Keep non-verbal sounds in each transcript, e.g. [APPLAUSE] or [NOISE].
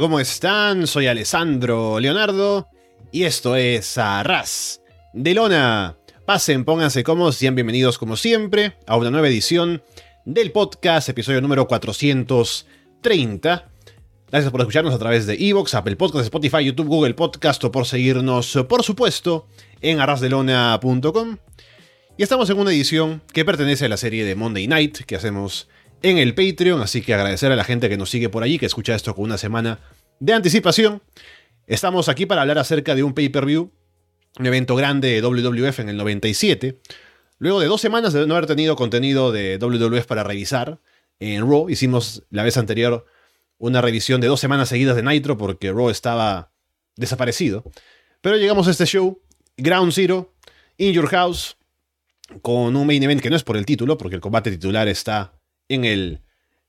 ¿cómo están? Soy Alessandro Leonardo y esto es Arras de Lona. Pasen, pónganse cómodos, sean bienvenidos como siempre a una nueva edición del podcast, episodio número 430. Gracias por escucharnos a través de Evox, Apple Podcasts, Spotify, YouTube, Google Podcast o por seguirnos, por supuesto, en arrasdelona.com. Y estamos en una edición que pertenece a la serie de Monday Night que hacemos en el Patreon, así que agradecer a la gente que nos sigue por allí, que escucha esto con una semana de anticipación. Estamos aquí para hablar acerca de un pay-per-view, un evento grande de WWF en el 97. Luego de dos semanas de no haber tenido contenido de WWF para revisar, en Raw hicimos la vez anterior una revisión de dos semanas seguidas de Nitro porque Raw estaba desaparecido. Pero llegamos a este show, Ground Zero, In Your House, con un main event que no es por el título, porque el combate titular está en el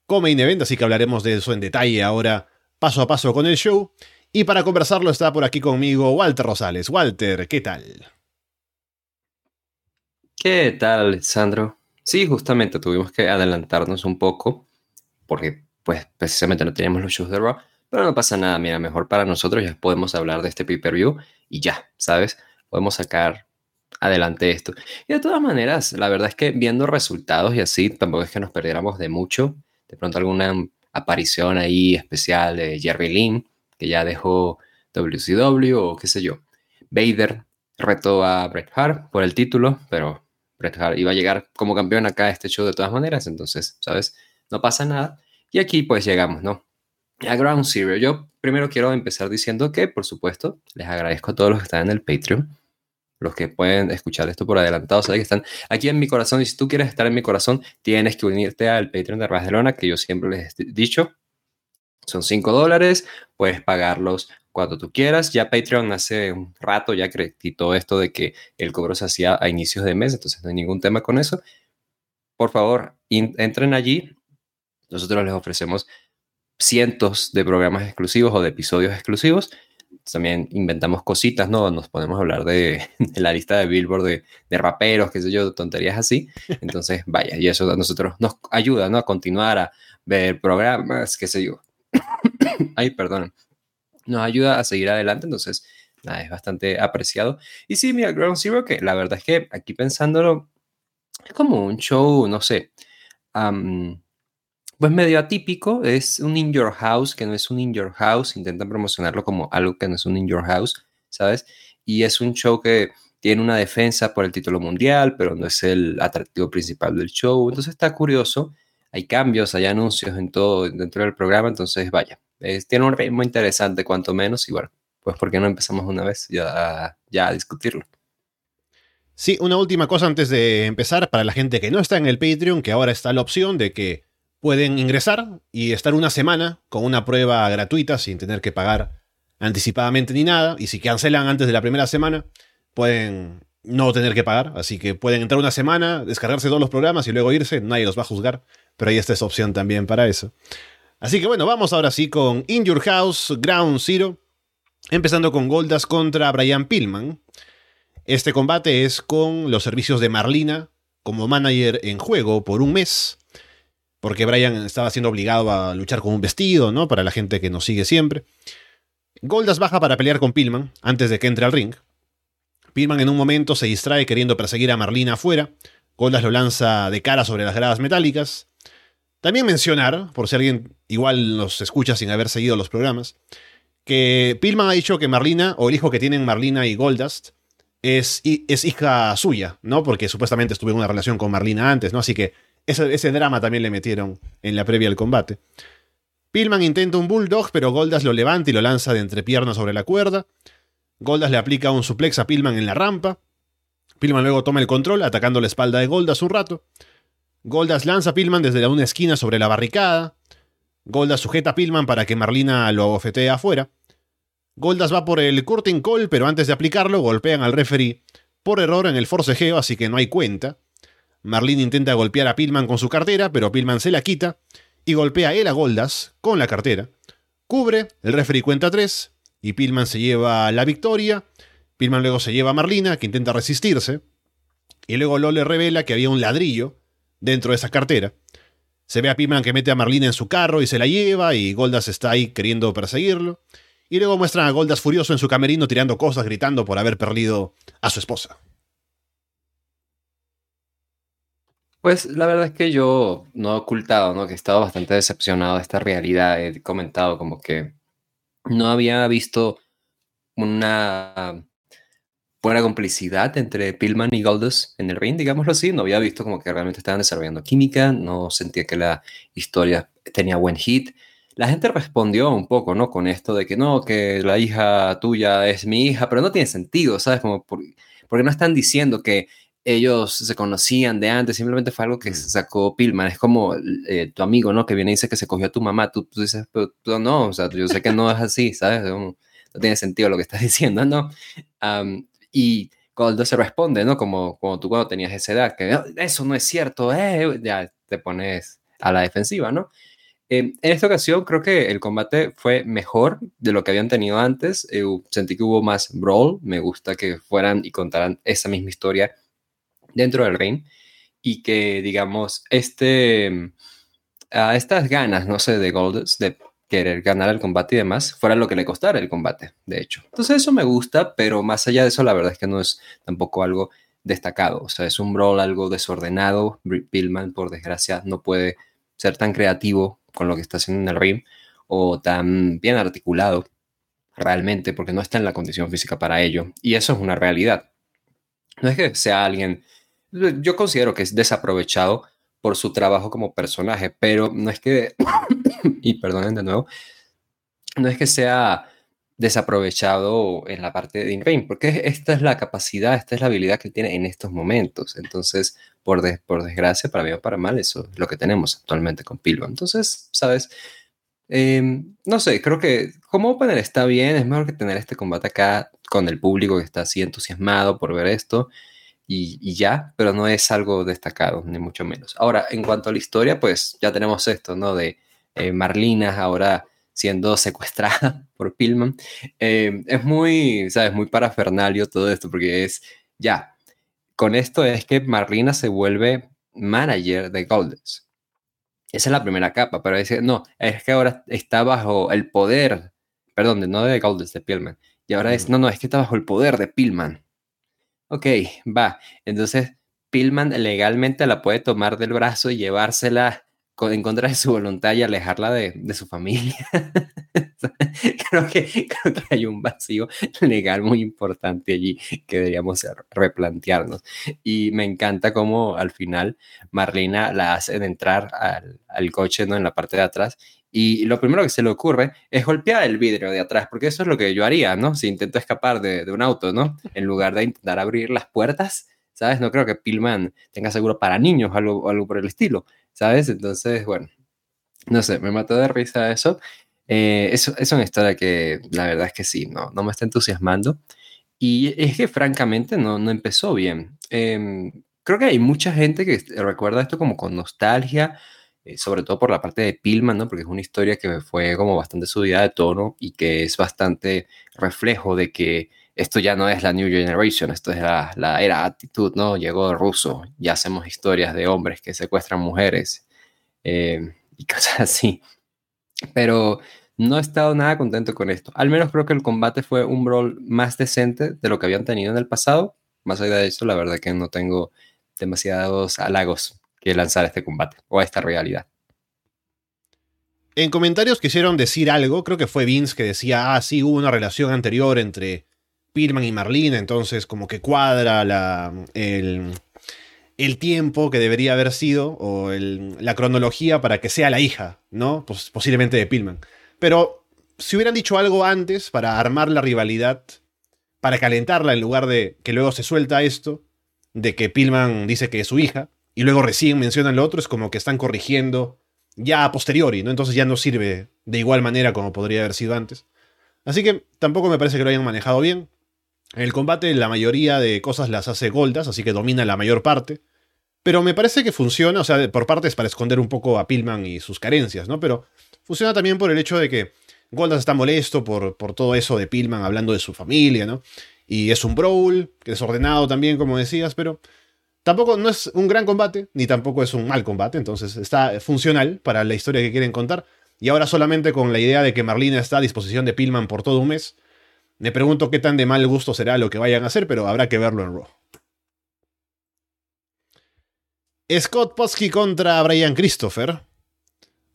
co-main event, así que hablaremos de eso en detalle ahora, paso a paso con el show. Y para conversarlo está por aquí conmigo Walter Rosales. Walter, ¿qué tal? ¿Qué tal, Sandro? Sí, justamente tuvimos que adelantarnos un poco, porque pues precisamente no teníamos los shows de Raw, pero no pasa nada, mira, mejor para nosotros ya podemos hablar de este pay-per-view y ya, ¿sabes? Podemos sacar adelante esto. Y de todas maneras, la verdad es que viendo resultados y así, tampoco es que nos perdiéramos de mucho. De pronto alguna aparición ahí especial de Jerry Lynn, que ya dejó WCW o qué sé yo. Vader retó a Bret Hart por el título, pero Bret Hart iba a llegar como campeón acá a este show de todas maneras, entonces, ¿sabes? No pasa nada. Y aquí pues llegamos, ¿no? A Ground Zero. Yo primero quiero empezar diciendo que, por supuesto, les agradezco a todos los que están en el Patreon los que pueden escuchar esto por adelantado, saben que están aquí en mi corazón. Y si tú quieres estar en mi corazón, tienes que unirte al Patreon de Barcelona, que yo siempre les he dicho. Son 5 dólares, puedes pagarlos cuando tú quieras. Ya Patreon hace un rato ya quitó esto de que el cobro se hacía a inicios de mes, entonces no hay ningún tema con eso. Por favor, entren allí. Nosotros les ofrecemos cientos de programas exclusivos o de episodios exclusivos también inventamos cositas, ¿no? Nos podemos hablar [LAUGHS] de, la lista de Billboard de, de, raperos, qué sé yo, tonterías así. Entonces, [LAUGHS] vaya, y eso a nosotros nos ayuda, ¿no? A continuar a ver programas, qué sé yo. [COUGHS] Ay, perdón. Nos ayuda a seguir adelante, entonces, nada, es bastante apreciado. Y sí, mira, Ground Zero, que la verdad es que aquí pensándolo, es como un show, no sé, pues medio atípico, es un In Your House, que no es un In Your House, intentan promocionarlo como algo que no es un In Your House, ¿sabes? Y es un show que tiene una defensa por el título mundial, pero no es el atractivo principal del show, entonces está curioso, hay cambios, hay anuncios en todo dentro del programa, entonces vaya, tiene un ritmo interesante cuanto menos y bueno, pues ¿por qué no empezamos una vez ya, ya a discutirlo? Sí, una última cosa antes de empezar, para la gente que no está en el Patreon, que ahora está la opción de que pueden ingresar y estar una semana con una prueba gratuita sin tener que pagar anticipadamente ni nada. Y si cancelan antes de la primera semana, pueden no tener que pagar. Así que pueden entrar una semana, descargarse todos los programas y luego irse. Nadie los va a juzgar. Pero ahí está esa opción también para eso. Así que bueno, vamos ahora sí con In Your House Ground Zero. Empezando con Goldas contra Brian Pillman. Este combate es con los servicios de Marlina como manager en juego por un mes porque Brian estaba siendo obligado a luchar con un vestido, ¿no? Para la gente que nos sigue siempre. Goldas baja para pelear con Pillman antes de que entre al ring. Pillman en un momento se distrae queriendo perseguir a Marlina afuera. Goldas lo lanza de cara sobre las gradas metálicas. También mencionar, por si alguien igual nos escucha sin haber seguido los programas, que Pillman ha dicho que Marlina, o el hijo que tienen Marlina y Goldust, es, es hija suya, ¿no? Porque supuestamente estuvo en una relación con Marlina antes, ¿no? Así que ese, drama también le metieron en la previa al combate. Pillman intenta un bulldog, pero Goldas lo levanta y lo lanza de entrepierna sobre la cuerda. Goldas le aplica un suplex a Pillman en la rampa. Pillman luego toma el control, atacando la espalda de Goldas un rato. Goldas lanza a Pillman desde una esquina sobre la barricada. Goldas sujeta a Pillman para que Marlina lo abofetee afuera. Goldas va por el curtain call, pero antes de aplicarlo golpean al referee por error en el forcejeo, así que no hay cuenta. Marlene intenta golpear a Pillman con su cartera, pero Pillman se la quita y golpea él a Goldas con la cartera. Cubre, el referee cuenta 3 y Pillman se lleva la victoria. Pillman luego se lleva a Marlina, que intenta resistirse. Y luego Lole revela que había un ladrillo dentro de esa cartera. Se ve a Pillman que mete a Marlina en su carro y se la lleva, y Goldas está ahí queriendo perseguirlo. Y luego muestran a Goldas furioso en su camerino tirando cosas, gritando por haber perdido a su esposa. Pues la verdad es que yo no he ocultado, ¿no? Que he estado bastante decepcionado de esta realidad. He comentado como que no había visto una buena complicidad entre Pillman y Goldust en el ring, digámoslo así. No había visto como que realmente estaban desarrollando química, no sentía que la historia tenía buen hit. La gente respondió un poco, ¿no? Con esto de que no, que la hija tuya es mi hija, pero no tiene sentido, ¿sabes? Como porque no están diciendo que ellos se conocían de antes, simplemente fue algo que se sacó Pillman. Es como eh, tu amigo, ¿no? Que viene y dice que se cogió a tu mamá. Tú, dices, pero no, o sea, yo sé que no es así, ¿sabes? No, tiene sentido lo que estás [LAUGHS] diciendo, ¿no? y cuando se responde, ¿no? Como, como tú cuando tenías esa edad, que ah, eso no es cierto, eh", ya te pones a la defensiva, ¿no? en esta ocasión creo que el combate fue mejor de lo que habían tenido antes. Eh, sentí que hubo más brawl. Me gusta que fueran y contaran esa misma historia dentro del ring y que, digamos, este, a estas ganas, no sé, de Goldust, de querer ganar el combate y demás, fuera lo que le costara el combate, de hecho. Entonces eso me gusta, pero más allá de eso, la verdad es que no es tampoco algo destacado. O sea, es un brawl algo desordenado. Pillman, por desgracia, no puede ser tan creativo con lo que está haciendo en el ring o tan bien articulado realmente, porque no está en la condición física para ello. Y eso es una realidad. No es que sea alguien yo considero que es desaprovechado por su trabajo como personaje, pero no es que, [COUGHS] y perdonen de nuevo, no es que sea desaprovechado en la parte de in porque esta es la capacidad, esta es la habilidad que tiene en estos momentos. Entonces, por, por desgracia, para bien o para mal, eso es lo que tenemos actualmente con Pilvo. Entonces, ¿sabes? Em, no sé, creo que como opener está bien, es mejor que tener este combate acá con el público que está así entusiasmado por ver esto y, ya, pero no es algo destacado, ni mucho menos. Ahora, en cuanto a la historia, pues ya tenemos esto, ¿no? De eh, Marlina ahora siendo secuestrada [LAUGHS] por Pillman. Eh, es muy, ¿sabes? Muy parafernalio todo esto, porque es, ya, con esto es que Marlina se vuelve manager de Goldens. Esa es la primera capa, pero es, no, es que ahora está bajo el poder, perdón, no de Goldens, de Pillman. Y ahora es, no, no, es que está bajo el poder de Pillman. Ok, va. Entonces, Pillman legalmente la puede tomar del brazo y llevársela en contra de su voluntad y alejarla de, su familia. [LAUGHS] creo, que, hay un vacío legal muy importante allí que deberíamos replantearnos. Y me encanta cómo al final Marlena la hace entrar al, coche ¿no? en la parte de atrás y lo primero que se le ocurre es golpear el vidrio de atrás, porque eso es lo que yo haría, ¿no? Si intento escapar de, un auto, ¿no? En lugar de intentar abrir las puertas, ¿sabes? No creo que Pillman tenga seguro para niños o algo, algo por el estilo, ¿sabes? Entonces, bueno, no sé, me mató de risa eso. Eh, eso es una historia que la verdad es que sí, no, no me está entusiasmando. Y es que francamente no, no empezó bien. Em, creo que hay mucha gente que recuerda esto como con nostalgia sobre todo por la parte de Pillman, ¿no? Porque es una historia que fue como bastante subida de tono y que es bastante reflejo de que esto ya no es la New Generation, esto es la, la era actitud, ¿no? Llegó ruso, ya hacemos historias de hombres que secuestran mujeres eh, y [LAUGHS] cosas así. Pero no he estado nada contento con esto. Al menos creo que el combate fue un brawl más decente de lo que habían tenido en el pasado. Más allá de eso, la verdad que no tengo demasiados halagos que lanzar este combate o esta realidad. En comentarios quisieron decir algo, creo que fue Vince que decía, ah, sí, hubo una relación anterior entre Pillman y Marlene, entonces como que cuadra la, el, el tiempo que debería haber sido, o la cronología para que sea la hija, ¿no? Posiblemente de Pillman. Pero si hubieran dicho algo antes para armar la rivalidad, para calentarla en lugar de que luego se suelta esto, de que Pillman dice que es su hija, y luego recién mencionan lo otro, es como que están corrigiendo ya a posteriori, ¿no? Entonces ya no sirve de igual manera como podría haber sido antes. Así que tampoco me parece que lo hayan manejado bien. En el combate la mayoría de cosas las hace Goldas, así que domina la mayor parte. Pero me parece que funciona, o sea, por partes para esconder un poco a Pillman y sus carencias, ¿no? Pero funciona también por el hecho de que Goldas está molesto por, por todo eso de Pillman hablando de su familia, ¿no? Y es un brawl, que desordenado también, como decías, pero Tampoco no es un gran combate, ni tampoco es un mal combate, entonces está funcional para la historia que quieren contar. Y ahora solamente con la idea de que Marlina está a disposición de Pillman por todo un mes, me pregunto qué tan de mal gusto será lo que vayan a hacer, pero habrá que verlo en Raw. Scott Posky contra Brian Christopher.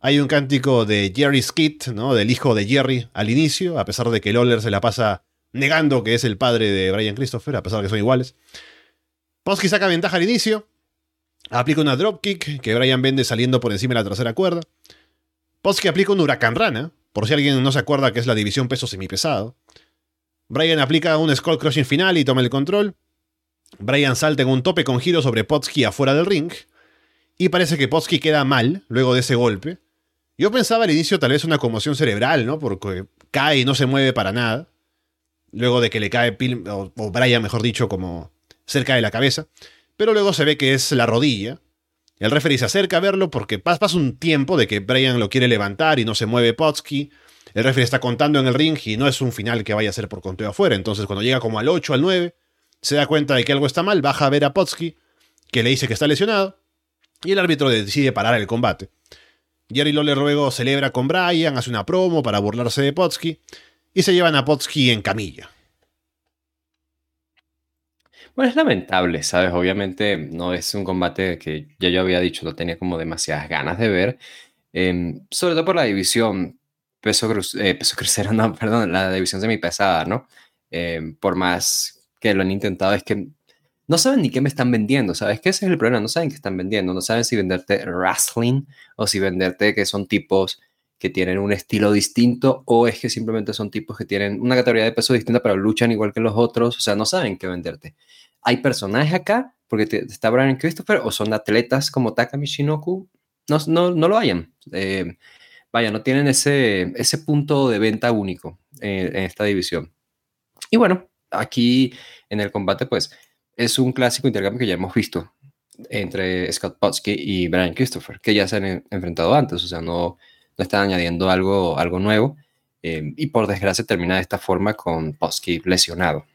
Hay un cántico de Jerry Skit, ¿no? Del hijo de Jerry al inicio, a pesar de que Lawler se la pasa negando que es el padre de Brian Christopher, a pesar de que son iguales. Posky saca ventaja al inicio. Aplica una dropkick que Brian vende saliendo por encima de la tercera cuerda. Posky aplica un huracán rana, por si alguien no se acuerda que es la división peso semipesado. Brian aplica un skull crushing final y toma el control. Brian salta en un tope con giro sobre Potsky afuera del ring. Y parece que Potsky queda mal luego de ese golpe. Yo pensaba al inicio tal vez una conmoción cerebral, ¿no? Porque cae y no se mueve para nada. Luego de que le cae o, o Brian, mejor dicho, como cerca de la cabeza. Pero luego se ve que es la rodilla. El referee se acerca a verlo porque pasa un tiempo de que Brian lo quiere levantar y no se mueve Potsky. El referee está contando en el ring y no es un final que vaya a ser por conteo afuera. Entonces, cuando llega como al 8, al 9, se da cuenta de que algo está mal, baja a ver a Potsky, que le dice que está lesionado, y el árbitro decide parar el combate. Jerry Lawler luego celebra con Brian, hace una promo para burlarse de Potsky, y se llevan a Potsky en camilla. Bueno, es lamentable, ¿sabes? Obviamente no es un combate que ya yo había dicho, no tenía como demasiadas ganas de ver, em, sobre todo por la división peso, eh, peso [LAUGHS] crucero, no, perdón, la división semipesada, ¿no? Eh, por más que lo han intentado, es que no saben ni qué me están vendiendo, ¿sabes? Que ese es el problema, no saben qué están vendiendo, no saben si venderte wrestling o si venderte que son tipos que tienen un estilo distinto o es que simplemente son tipos que tienen una categoría de peso distinta pero luchan igual que los otros, o sea, no saben qué venderte. Hay personajes acá, porque está Brian Christopher, o son atletas como Taka Shinoku, no, no, no lo hayan. Eh, vaya, no tienen ese, ese punto de venta único en, esta división. Y bueno, aquí en el combate, pues es un clásico intercambio que ya hemos visto entre Scott Potsky y Brian Christopher, que ya se han enfrentado antes, o sea, no, no están añadiendo algo, algo nuevo. Eh, y por desgracia termina de esta forma con Potsky lesionado.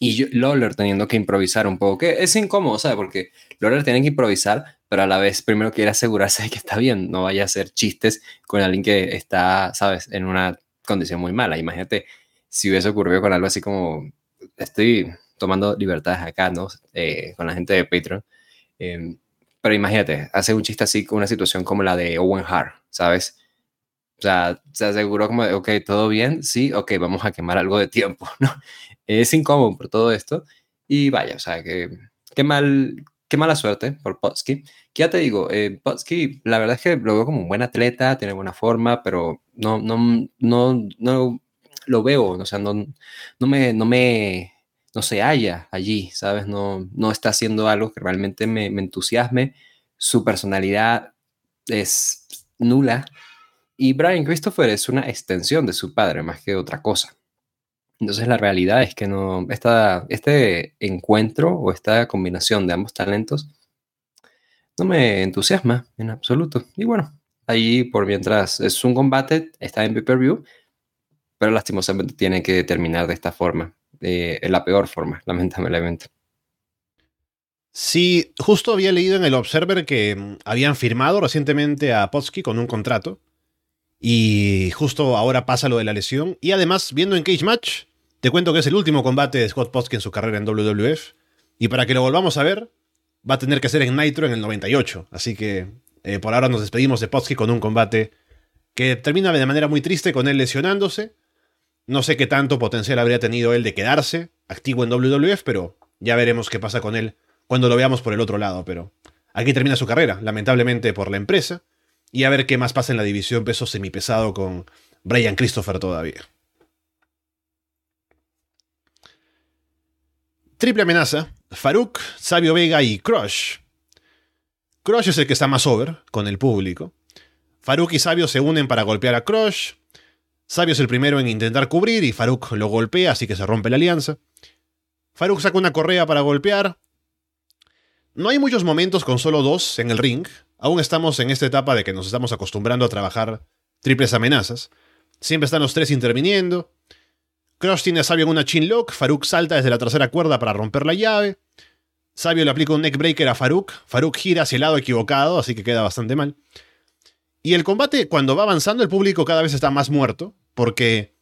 Y Lawler teniendo que improvisar un poco, que es incómodo, ¿sabes? Porque Lawler tiene que improvisar, pero a la vez primero quiere asegurarse de que está bien, no vaya a hacer chistes con alguien que está, ¿sabes? En una condición muy mala. Imagínate si hubiese ocurrido con algo así como, estoy tomando libertades acá, ¿no? Eh, con la gente de Patreon. Em, pero imagínate, hace un chiste así con una situación como la de Owen Hart, ¿sabes? O sea, se aseguró como de, ok, todo bien, sí, ok, vamos a quemar algo de tiempo, [LAUGHS] ¿no? Es incómodo por todo esto. Y vaya, o sea, que qué mal, qué mala suerte por Potsky. Que ya te digo, eh, Potsky, la verdad es que lo veo como un buen atleta, tiene buena forma, pero no, no, no, no lo veo, o sea, no, no me, no me, no se halla allí, ¿sabes? No, no está haciendo algo que realmente me, me entusiasme. Su personalidad es nula. Y Brian Christopher es una extensión de su padre más que otra cosa. Entonces la realidad es que no, esta, este encuentro o esta combinación de ambos talentos no me entusiasma en absoluto. Y bueno, ahí por mientras es un combate, está en pay-per-view, pero lastimosamente tiene que terminar de esta forma, eh, en la peor forma, [LAUGHS] lamentablemente. Sí, justo había leído en el Observer que mm, habían firmado recientemente a Potsky con un contrato. Y justo ahora pasa lo de la lesión. Y además, viendo en Cage Match, te cuento que es el último combate de Scott Potsky en su carrera en WWF. Y para que lo volvamos a ver, va a tener que ser en Nitro en el 98. Así que eh, por ahora nos despedimos de Potsky con un combate que termina de manera muy triste con él lesionándose. No sé qué tanto potencial habría tenido él de quedarse activo en WWF, pero ya veremos qué pasa con él cuando lo veamos por el otro lado. Pero aquí termina su carrera, lamentablemente por la empresa. Y a ver qué más pasa en la división peso semipesado con Brian Christopher todavía. Triple amenaza. Farouk, Sabio Vega y Crush. Crush es el que está más over con el público. Farouk y Sabio se unen para golpear a Crush. Sabio es el primero en intentar cubrir y Farouk lo golpea, así que se rompe la alianza. Farouk saca una correa para golpear. No hay muchos momentos con solo dos en el ring. Aún estamos en esta etapa de que nos estamos acostumbrando a trabajar triples amenazas. Siempre están los tres interviniendo. Crush tiene a Sabio en una chinlock, Farouk salta desde la tercera cuerda para romper la llave. Sabio le aplica un neckbreaker a Farouk. Farouk gira hacia el lado equivocado, así que queda bastante mal. Y el combate, cuando va avanzando, el público cada vez está más muerto, porque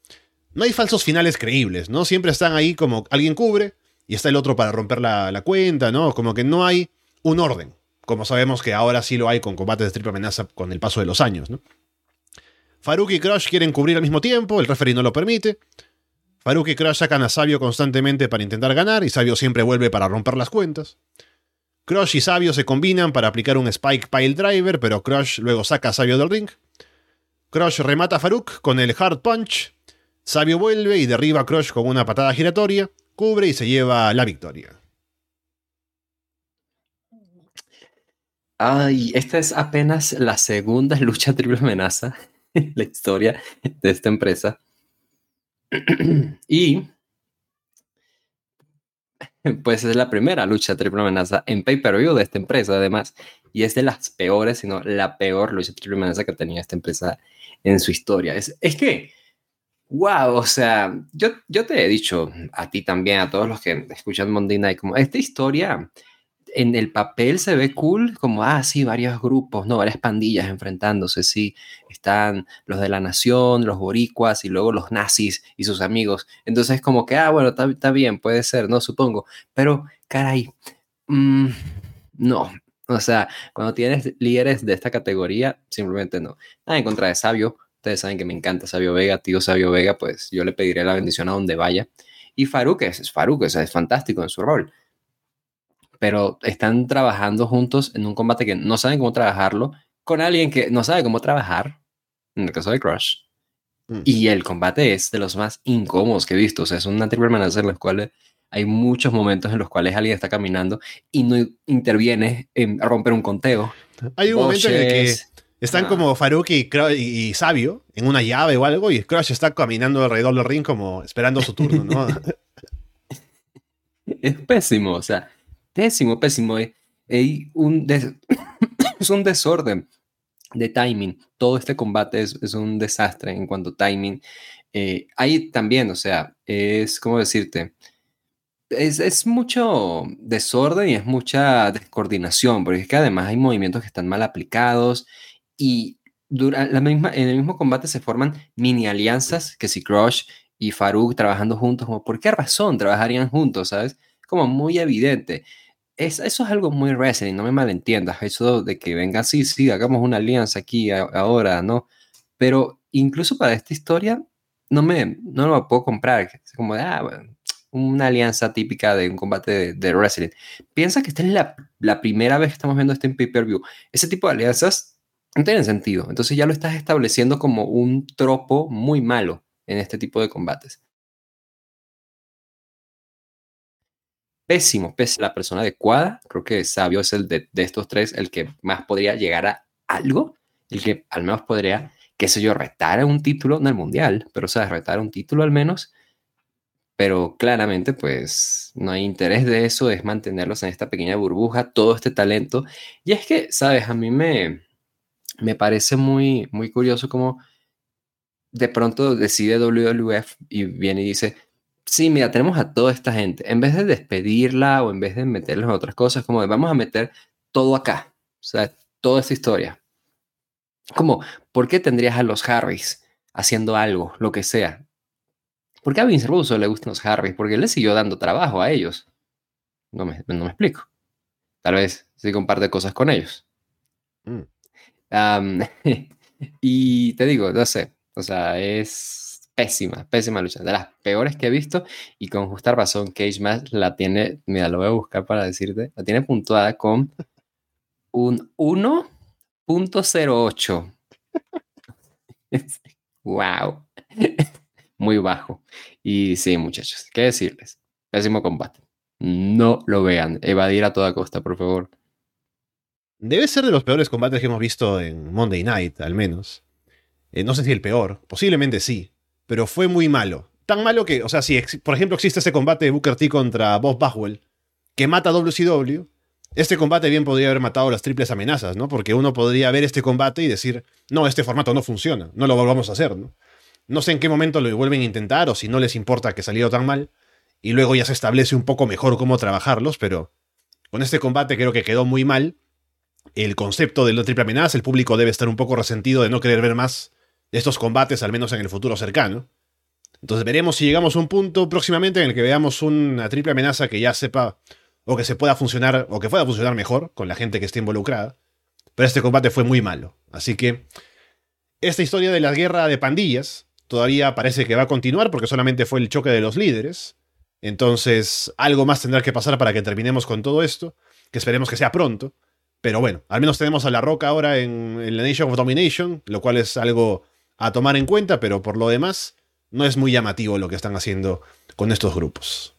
no hay falsos finales creíbles, ¿no? Siempre están ahí como alguien cubre y está el otro para romper la, cuenta, ¿no? Como que no hay un orden, como sabemos que ahora sí lo hay con combates de triple amenaza con el paso de los años, ¿no? Farouk y Crush quieren cubrir al mismo tiempo, el referee no lo permite. Farouk y Crush sacan a Sabio constantemente para intentar ganar y Sabio siempre vuelve para romper las cuentas. Crush y Sabio se combinan para aplicar un Spike Pile Driver, pero Crush luego saca a Sabio del ring. Crush remata a Farouk con el Hard Punch. Sabio vuelve y derriba a Crush con una patada giratoria, cubre y se lleva la victoria. Ay, esta es apenas la segunda [LAUGHS] lucha triple amenaza en la historia de esta empresa. [CLEARS THROAT] y pues es la primera lucha triple amenaza en pay-per-view de esta empresa, además. Y es de las peores, sino la peor lucha triple amenaza que tenía esta empresa en su historia. Es, es que, wow, o sea, yo, yo te he dicho a ti también, a todos los que escuchan Monday Night, como esta historia en el papel se ve cool, como, ah, sí, varios grupos, ¿no? Varias pandillas enfrentándose, sí. Están los de la nación, los boricuas y luego los nazis y sus amigos. Entonces, como que, ah, bueno, está bien, puede ser, ¿no? Supongo. Pero, caray, mm, no. O sea, cuando tienes líderes de esta categoría, simplemente no. Nada en contra de Sabio. Ustedes saben que me encanta Sabio Vega, tío Sabio Vega, pues yo le pediré la bendición a donde vaya. Y Faruk es, Faruk, es fantástico en su rol pero están trabajando juntos en un combate que no saben cómo trabajarlo, con alguien que no sabe cómo trabajar, en el caso de Crush. Mm. Y el combate es de los más incómodos que he visto. O sea, es una triple amenaza en los cuales hay muchos momentos en los cuales alguien está caminando y no interviene en romper un conteo. Hay un momento en el que están como Farouk y, y, Sabio en una llave o algo y Crush está caminando alrededor del ring como esperando su turno, ¿no? [LAUGHS] es pésimo, o sea, Pésimo, pésimo. Eh. un [COUGHS] es un desorden de timing. Todo este combate es, un desastre en cuanto a timing. Eh, hay también, o sea, es como decirte, es, mucho desorden y es mucha descoordinación, porque es que además hay movimientos que están mal aplicados y la misma, en el mismo combate se forman mini alianzas, que si Crush y Farouk trabajando juntos, como, ¿por qué razón trabajarían juntos, sabes? Como muy evidente eso es algo muy wrestling, no me malentiendas, eso de que venga, sí, sí, hagamos una alianza aquí ahora, ¿no? Pero incluso para esta historia no me no lo puedo comprar, es como ah, una alianza típica de un combate de, wrestling. Piensa que esta es la, la, primera vez que estamos viendo esto en pay-per-view. Ese tipo de alianzas no tienen sentido, entonces ya lo estás estableciendo como un tropo muy malo en este tipo de combates. Pésimo, pésimo. La persona adecuada, creo que Sabio es el de, estos tres, el que más podría llegar a algo, el que al menos podría, qué sé yo, retar a un título, no el mundial, pero o sea, retar un título al menos. Pero claramente, pues no hay interés de eso, es mantenerlos en esta pequeña burbuja, todo este talento. Y es que, sabes, a mí me, me parece muy, muy curioso como de pronto decide WWF y viene y dice, sí, mira, tenemos a toda esta gente. En vez de despedirla o en vez de meterles en otras cosas, como de vamos a meter todo acá. O sea, toda esta historia. Como, ¿por qué tendrías a los Harris haciendo algo, lo que sea? ¿Por qué a Vince Russo le gustan los Harris? Porque él le siguió dando trabajo a ellos. No me, no me explico. Tal vez sí comparte cosas con ellos. Mm. [LAUGHS] y te digo, no sé. O sea, es pésima, pésima lucha, de las peores que he visto y con justa razón Cage Match la tiene, mira, lo voy a buscar para decirte, la tiene puntuada con un 1.08. wow. [LAUGHS] Muy bajo. Y sí, muchachos, ¿qué decirles? Pésimo combate. No lo vean. Evadir a toda costa, por favor. Debe ser de los peores combates que hemos visto en Monday Night, al menos. Eh, no sé si el peor, posiblemente sí pero fue muy malo. Tan malo que, o sea, si por ejemplo existe ese combate de Booker T contra Bob Bagwell, que mata a WCW, este combate bien podría haber matado las triples amenazas, ¿no? Porque uno podría ver este combate y decir, no, este formato no funciona, no lo volvamos a hacer, ¿no? No sé en qué momento lo vuelven a intentar o si no les importa que salió tan mal, y luego ya se establece un poco mejor cómo trabajarlos, pero con este combate creo que quedó muy mal. El concepto de la triple amenaza, el público debe estar un poco resentido de no querer ver más estos combates, al menos en el futuro cercano. Entonces veremos si llegamos a un punto próximamente en el que veamos una triple amenaza que ya sepa o que se pueda funcionar o que pueda funcionar mejor con la gente que esté involucrada. Pero este combate fue muy malo. Así que esta historia de la guerra de pandillas todavía parece que va a continuar porque solamente fue el choque de los líderes. Entonces, algo más tendrá que pasar para que terminemos con todo esto, que esperemos que sea pronto. Pero bueno, al menos tenemos a La Roca ahora en, la Nation of Domination, lo cual es algo a tomar en cuenta, pero por lo demás, no es muy llamativo lo que están haciendo con estos grupos.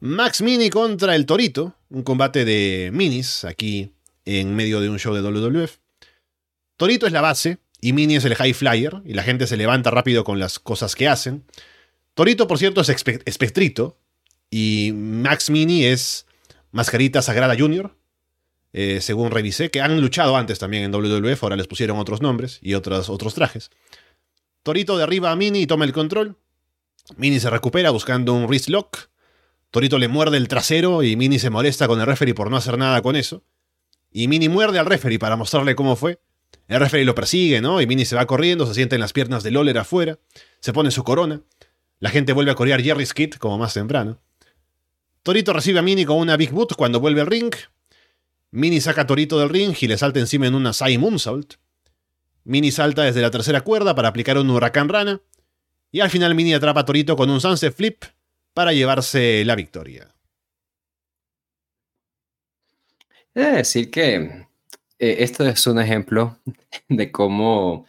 Max Mini contra el Torito, un combate de minis aquí en medio de un show de WWF. Torito es la base y Mini es el high flyer y la gente se levanta rápido con las cosas que hacen. Torito, por cierto, es espectrito y Max Mini es Mascarita Sagrada Junior, eh, según revisé, que han luchado antes también en WWF, ahora les pusieron otros nombres y otros, trajes. Torito derriba a Mini y toma el control. Mini se recupera buscando un wrist lock. Torito le muerde el trasero y Mini se molesta con el referee por no hacer nada con eso. Y Mini muerde al referee para mostrarle cómo fue. El referee lo persigue, ¿no? Y Mini se va corriendo, se sienta en las piernas de Loller afuera, se pone su corona. La gente vuelve a corear Jerry's Kit como más temprano. Torito recibe a Mini con una Big Boot cuando vuelve al ring. Mini saca a Torito del ring y le salta encima en una Sai Moonsault. Mini salta desde la tercera cuerda para aplicar un huracán rana. Y al final Mini atrapa a Torito con un sunset flip para llevarse la victoria. He de decir que eh, esto es un ejemplo [LAUGHS] de cómo,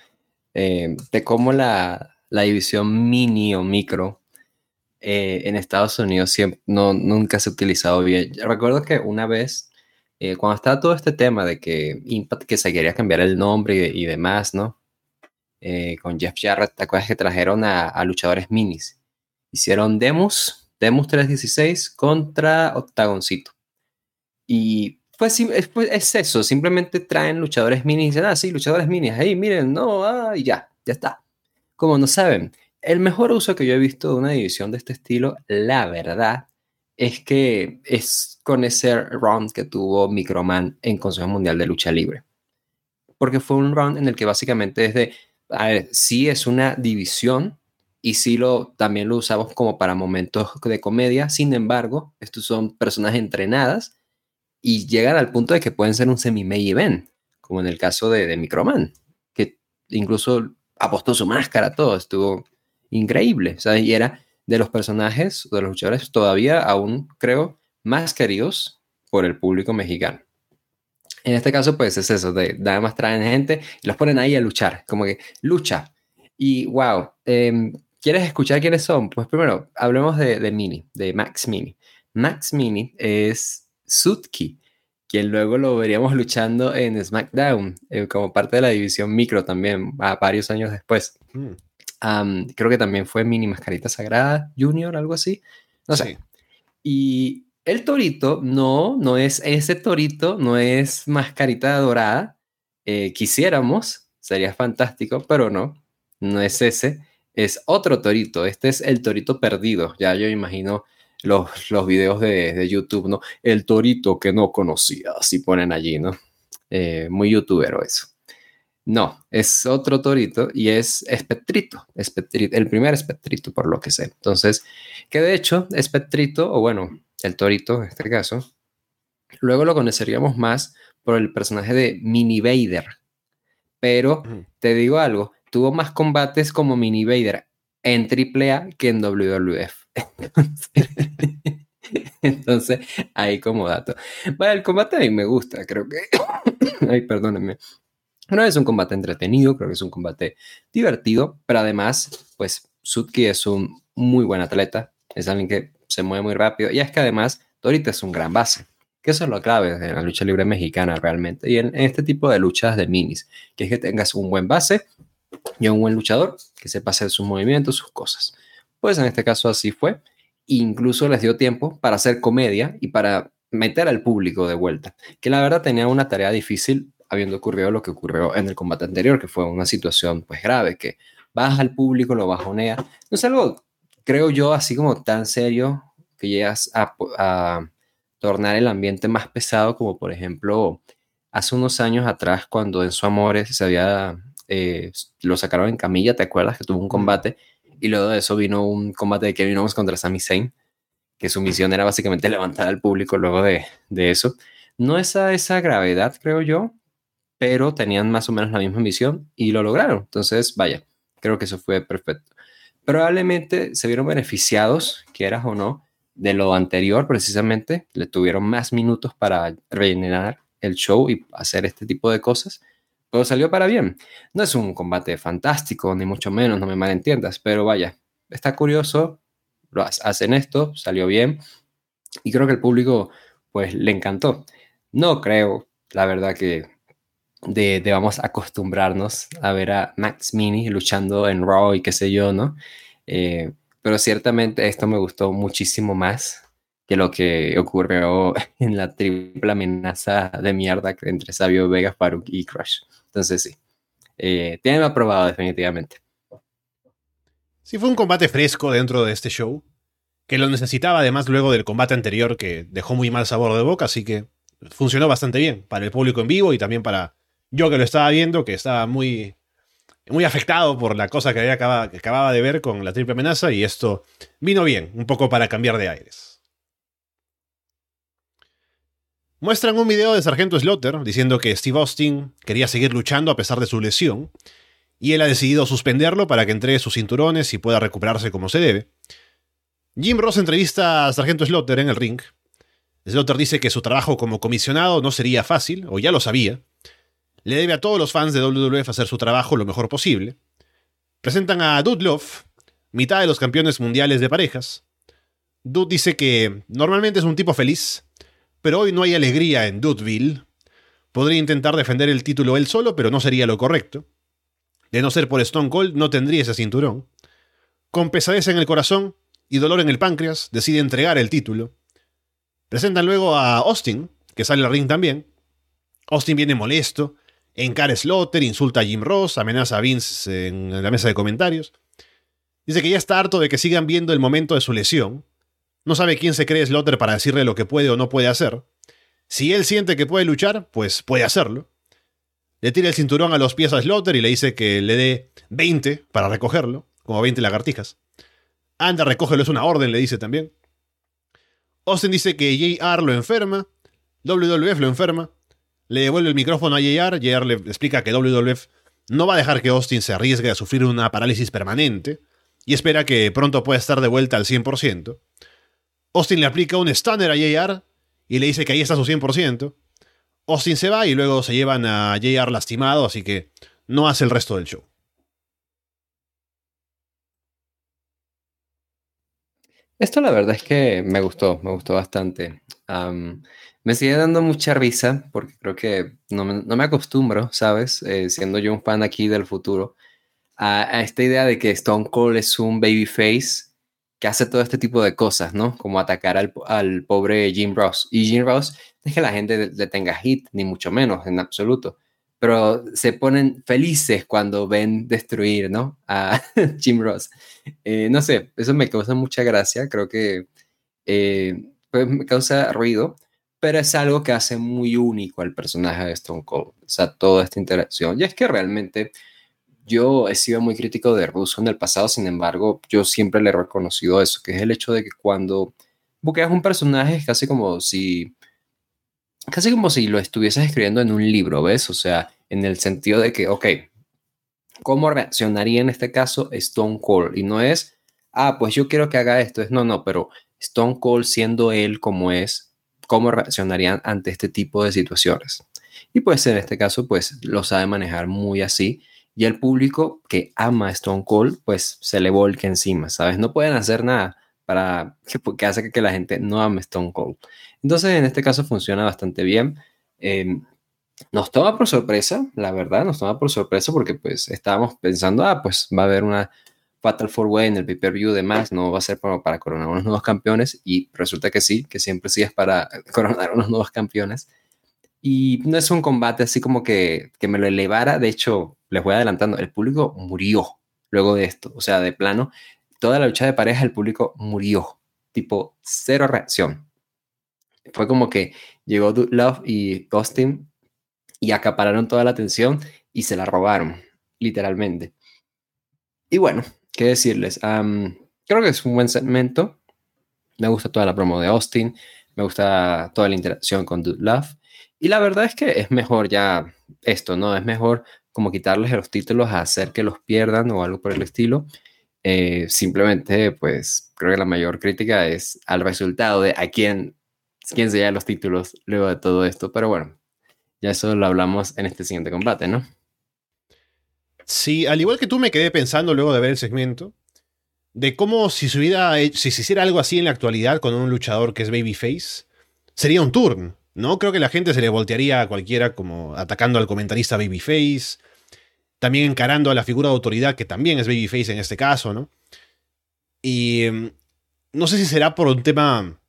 eh, de cómo la, la, división mini o micro eh, en Estados Unidos siempre, no, nunca se ha utilizado bien. recuerdo que una vez, cuando estaba todo este tema de que Impact que se quería cambiar el nombre y, demás, ¿no? con Jeff Jarrett, ¿te acuerdas que trajeron a, a luchadores minis? Hicieron demos, demos 316 contra Octagoncito. Y pues, pues, es, eso, simplemente traen luchadores mini y dicen, ah, sí, luchadores mini, ahí, miren, no, ah, y ya, ya está. Como no saben, el mejor uso que yo he visto de una división de este estilo, la verdad, es que es con ese round que tuvo Microman en Consejo Mundial de Lucha Libre. Porque fue un round en el que básicamente es de, a ver, sí es una división y sí lo, también lo usamos como para momentos de comedia, sin embargo, estos son personas entrenadas y llegan al punto de que pueden ser un semi-main event, como en el caso de, de Microman, que incluso apostó su máscara, todo, estuvo increíble, o y era de los personajes, de los luchadores todavía aún, creo, más queridos por el público mexicano. En este caso, pues es eso, de nada más traen gente y los ponen ahí a luchar, como que lucha. Y wow, em, ¿quieres escuchar quiénes son? Pues primero, hablemos de, Mini, de Max Mini. Max Mini es Sutki, quien luego lo veríamos luchando en SmackDown, eh, como parte de la división micro también, a varios años después. Mm. Creo que también fue Mini Mascarita Sagrada Junior, algo así. No sé. Y el torito, no, no es ese torito, no es Mascarita Dorada. Eh, quisiéramos, sería fantástico, pero no, no es ese. Es otro torito. Este es el torito perdido. Ya yo imagino los, los videos de, de, YouTube, ¿no? El torito que no conocía, así ponen allí, ¿no? Eh, muy youtubero eso. No, es otro torito y es espectrito, espectrito, el primer espectrito por lo que sé. Entonces, que de hecho, espectrito, o bueno, el torito en este caso, luego lo conoceríamos más por el personaje de Mini Vader. Pero te digo algo, tuvo más combates como Mini Vader en AAA que en WWF. [LAUGHS] Entonces, ahí como dato. Bueno, el combate a mí me gusta, creo que... [COUGHS] Ay, perdónenme. No es un combate entretenido, creo que es un combate divertido, pero además, pues, Sutki es un muy buen atleta, es alguien que se mueve muy rápido, y es que además, Torita es un gran base, que eso es lo clave de la lucha libre mexicana realmente, y en, en este tipo de luchas de minis, que es que tengas un buen base y un buen luchador, que sepa hacer sus movimientos, sus cosas. Pues en este caso así fue. Incluso les dio tiempo para hacer comedia y para meter al público de vuelta, que la verdad tenía una tarea difícil habiendo ocurrido lo que ocurrió en el combate anterior, que fue una situación pues grave, que baja al público, lo bajonea. No es algo, creo yo, así como tan serio que llegas a, a tornar el ambiente más pesado, como por ejemplo hace unos años atrás cuando en su Amores se había, eh, lo sacaron en camilla, ¿te acuerdas? Que tuvo un combate y luego de eso vino un combate de Kevin Owens contra Sami Zayn, que su misión era básicamente [LAUGHS] levantar al público luego de, de eso. No es a esa gravedad, creo yo, pero tenían más o menos la misma misión y lo lograron. Entonces, vaya, creo que eso fue perfecto. Probablemente se vieron beneficiados, quieras o no, de lo anterior precisamente. Le tuvieron más minutos para rellenar el show y hacer este tipo de cosas. Pero salió para bien. No es un combate fantástico, ni mucho menos, no me malentiendas, pero vaya, está curioso, lo hacen esto, salió bien y creo que el público pues le encantó. No creo, la verdad que de, debamos acostumbrarnos a ver a Max Mini luchando en Raw y qué sé yo, ¿no? Eh, pero ciertamente esto me gustó muchísimo más que lo que ocurrió [LAUGHS] en la triple amenaza de mierda entre Sabio Vega, Faruk y Crush. Entonces sí, eh, tienen aprobado definitivamente. Sí, fue un combate fresco dentro de este show, que lo necesitaba además luego del combate anterior que dejó muy mal sabor de boca, así que funcionó bastante bien para el público en vivo y también para yo que lo estaba viendo, que estaba muy, muy afectado por la cosa que, había acababa, que acababa de ver con la triple amenaza y esto vino bien, un poco para cambiar de aires. Muestran un video de Sargento Slaughter diciendo que Steve Austin quería seguir luchando a pesar de su lesión, y él ha decidido suspenderlo para que entregue sus cinturones y pueda recuperarse como se debe. Jim Ross entrevista a Sargento Slaughter en el ring. Slaughter dice que su trabajo como comisionado no sería fácil, o ya lo sabía, le debe a todos los fans de WWF hacer su trabajo lo mejor posible. Presentan a Dude Love, mitad de los campeones mundiales de parejas. Dude dice que normalmente es un tipo feliz, pero hoy no hay alegría en Dudeville. Podría intentar defender el título él solo, pero no sería lo correcto. De no ser por Stone Cold, no tendría ese cinturón. Con pesadez en el corazón y dolor en el páncreas, decide entregar el título. Presentan luego a Austin, que sale al ring también. Austin viene molesto, encara Slaughter, insulta a Jim Ross, amenaza a Vince en la mesa de comentarios. Dice que ya está harto de que sigan viendo el momento de su lesión. No sabe quién se cree Slaughter para decirle lo que puede o no puede hacer. Si él siente que puede luchar, pues puede hacerlo. Le tira el cinturón a los pies a Slaughter y le dice que le dé 20 para recogerlo, como 20 lagartijas. Anda, recógelo, es una orden, le dice también. Austin dice que JR lo enferma, WWF lo enferma, le devuelve el micrófono a JR. JR le explica que WWF no va a dejar que Austin se arriesgue a sufrir una parálisis permanente y espera que pronto pueda estar de vuelta al 100%. Austin le aplica un stunner a JR y le dice que ahí está su 100%. Austin se va y luego se llevan a JR lastimado, así que no hace el resto del show. Esto la verdad es que me gustó, me gustó bastante. Me sigue dando mucha risa porque creo que no me, acostumbro, ¿sabes? Eh, siendo yo un fan aquí del futuro, a, esta idea de que Stone Cold es un babyface que hace todo este tipo de cosas, ¿no? Como atacar al, pobre Jim Ross. Y Jim Ross es que la gente le tenga hit, ni mucho menos, en absoluto. Pero se ponen felices cuando ven destruir, ¿no? A [LAUGHS] Jim Ross. Eh, no sé, eso me causa mucha gracia. Creo que eh, pues me causa ruido pero es algo que hace muy único al personaje de Stone Cold, o sea, toda esta interacción. Y es que realmente yo he sido muy crítico de Russo en el pasado, sin embargo, yo siempre le he reconocido eso, que es el hecho de que cuando buqueas un personaje es casi como si casi como si lo estuvieses escribiendo en un libro, ¿ves? O sea, en el sentido de que, ok, ¿cómo reaccionaría en este caso Stone Cold? Y no es, ah, pues yo quiero que haga esto, es no, no, pero Stone Cold siendo él como es, cómo reaccionarían ante este tipo de situaciones. Y pues en este caso, pues lo sabe manejar muy así. Y el público que ama Stone Cold, pues se le volca encima, ¿sabes? No pueden hacer nada para que, que hace que la gente no ame Stone Cold. Entonces, en este caso funciona bastante bien. Em, nos toma por sorpresa, la verdad, nos toma por sorpresa porque pues estábamos pensando, ah, pues va a haber una Fatal Four Way en el pay-per-view demás no va a ser para, para, coronar unos nuevos campeones y resulta que sí, que siempre sí es para [LAUGHS] coronar unos nuevos campeones. Y no es un combate así como que, que me lo elevara, de hecho, les voy adelantando, el público murió luego de esto, o sea, de plano, toda la lucha de pareja el público murió. tipo cero reacción. Fue como que llegó Love y Austin y acapararon toda la atención y se la robaron, literalmente. Y bueno, qué decirles. creo que es un buen segmento. Me gusta toda la promo de Austin. Me gusta toda la interacción con Dude Love. Y la verdad es que es mejor ya esto, ¿no? Es mejor como quitarles los títulos a hacer que los pierdan o algo por el estilo. Eh, simplemente, pues, creo que la mayor crítica es al resultado de a quién, quién se lleva los títulos luego de todo esto. Pero bueno, ya eso lo hablamos en este siguiente combate, ¿no? Sí, al igual que tú me quedé pensando luego de ver el segmento, de cómo si se, hubiera, si se hiciera algo así en la actualidad con un luchador que es babyface, sería un turn, ¿no? Creo que la gente se le voltearía a cualquiera como atacando al comentarista babyface, también encarando a la figura de autoridad que también es babyface en este caso, ¿no? Y em, no sé si será por un tema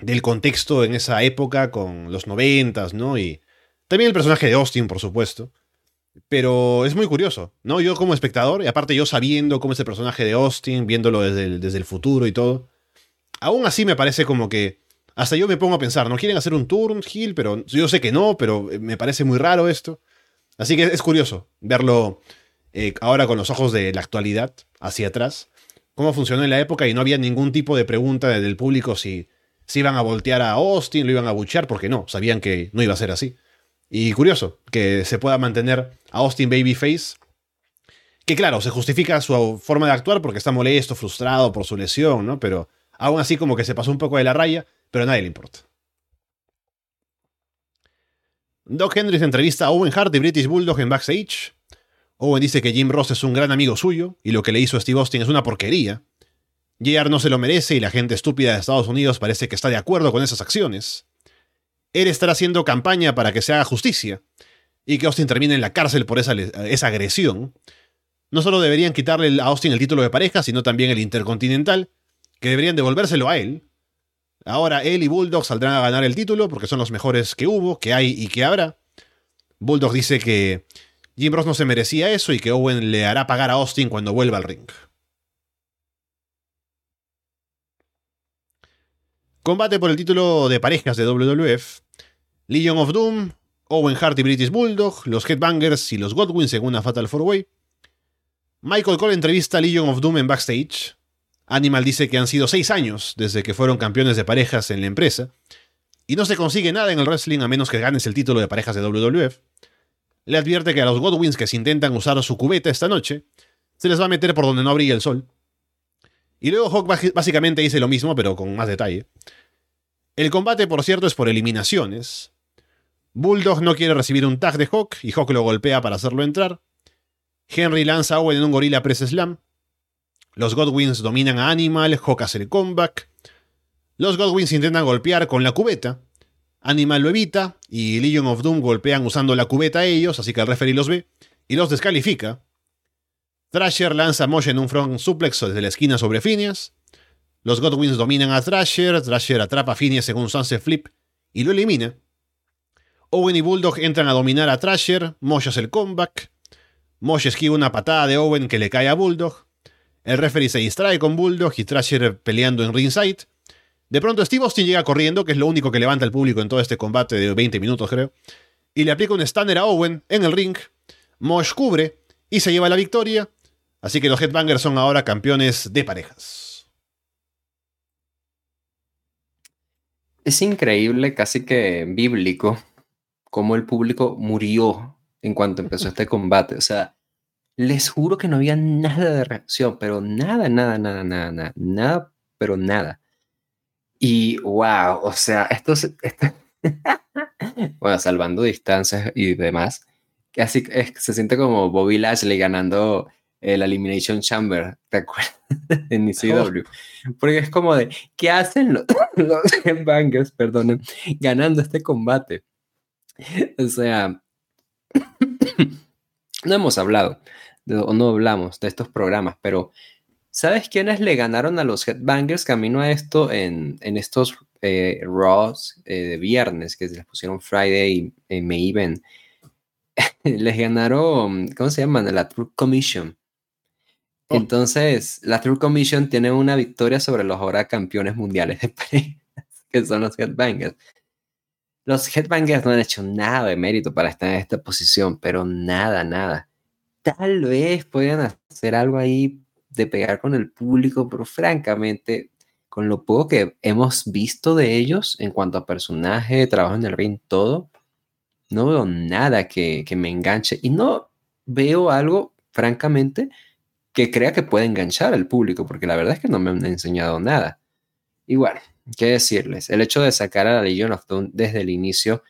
del contexto en esa época con los noventas, ¿no? Y también el personaje de Austin, por supuesto. Pero es muy curioso, ¿no? Yo como espectador, y aparte yo sabiendo cómo es el personaje de Austin, viéndolo desde el, desde el futuro y todo, aún así me parece como que hasta yo me pongo a pensar, ¿no quieren hacer un turn Hill? Pero yo sé que no, pero me parece muy raro esto. Así que es curioso verlo eh, ahora con los ojos de la actualidad, hacia atrás, cómo funcionó en la época y no había ningún tipo de pregunta del público si, si iban a voltear a Austin, lo iban a buchear, porque no, sabían que no iba a ser así. Y curioso que se pueda mantener a Austin Babyface. Que claro, se justifica su forma de actuar porque está molesto, frustrado por su lesión, ¿no? Pero aún así como que se pasó un poco de la raya, pero a nadie le importa. Doc Hendricks entrevista a Owen Hart de British Bulldog en backstage. Owen dice que Jim Ross es un gran amigo suyo y lo que le hizo a Steve Austin es una porquería. JR no se lo merece y la gente estúpida de Estados Unidos parece que está de acuerdo con esas acciones él estará haciendo campaña para que se haga justicia y que Austin termine en la cárcel por esa, esa agresión. No solo deberían quitarle a Austin el título de pareja, sino también el intercontinental, que deberían devolvérselo a él. Ahora él y Bulldog saldrán a ganar el título porque son los mejores que hubo, que hay y que habrá. Bulldog dice que Jim Ross no se merecía eso y que Owen le hará pagar a Austin cuando vuelva al ring. Combate por el título de parejas de WWF. Legion of Doom, Owen Hart y British Bulldog, los Headbangers y los Godwin según una Fatal 4-Way. Michael Cole entrevista a Legion of Doom en backstage. Animal dice que han sido seis años desde que fueron campeones de parejas en la empresa. Y no se consigue nada en el wrestling a menos que ganes el título de parejas de WWF. Le advierte que a los Godwins que se intentan usar su cubeta esta noche, se les va a meter por donde no brilla el sol. Y luego Hawk básicamente dice lo mismo, pero con más detalle. El combate, por cierto, es por eliminaciones. Bulldog no quiere recibir un tag de Hawk y Hawk lo golpea para hacerlo entrar. Henry lanza a Owen en un gorila press slam. Los Godwins dominan a Animal, Hawk hace el comeback. Los Godwins intentan golpear con la cubeta. Animal lo evita y Legion of Doom golpean usando la cubeta a ellos, así que el referee los ve y los descalifica. Thrasher lanza a Moshe en un front suplex desde la esquina sobre Phineas. Los Godwins dominan a Thrasher, Thrasher atrapa a Phineas en un sunset flip y lo elimina. Owen y Bulldog entran a dominar a Thrasher, Moshe hace el comeback. Moshe esquiva una patada de Owen que le cae a Bulldog. El referee se distrae con Bulldog y Thrasher peleando en ringside. De pronto Steve Austin llega corriendo, que es lo único que levanta el público en todo este combate de 20 minutos creo, y le aplica un stunner a Owen en el ring. Mosh cubre y se lleva la victoria. Así que los Headbangers son ahora campeones de parejas. Es increíble, casi que bíblico, cómo el público murió en cuanto empezó este combate. O sea, les juro que no había nada de reacción, pero nada, nada, nada, nada, nada, nada, pero nada. Y wow, o sea, esto, se, [LAUGHS] bueno, salvando distancias y demás, casi se siente como Bobby Lashley ganando el Elimination Chamber, ¿te acuerdas? [LAUGHS] en ECW. Porque es como de, ¿qué hacen los, [LAUGHS] los Bangers, perdonen, ganando este combate? [LAUGHS] O sea, [COUGHS] no hemos hablado, o no hablamos de estos programas, pero ¿sabes quiénes le ganaron a los Headbangers camino a esto en, en estos eh, Raws eh, de viernes que se les pusieron Friday y May Event? [LAUGHS] les ganaron, ¿cómo se llaman? La Truth Commission Oh. Entonces, la True Commission tiene una victoria sobre los ahora campeones mundiales de [LAUGHS] parejas, que son los Headbangers. Los Headbangers no han hecho nada de mérito para estar en esta posición, pero nada, nada. Tal vez puedan hacer algo ahí de pegar con el público, pero francamente, con lo poco que hemos visto de ellos en cuanto a personaje, trabajo en el ring, todo, no veo nada que, me enganche. Y no veo algo, francamente, que crea que puede enganchar al público, porque la verdad es que no me han enseñado nada. Igual, ¿qué decirles? El hecho de sacar a la Legion of Doom desde el inicio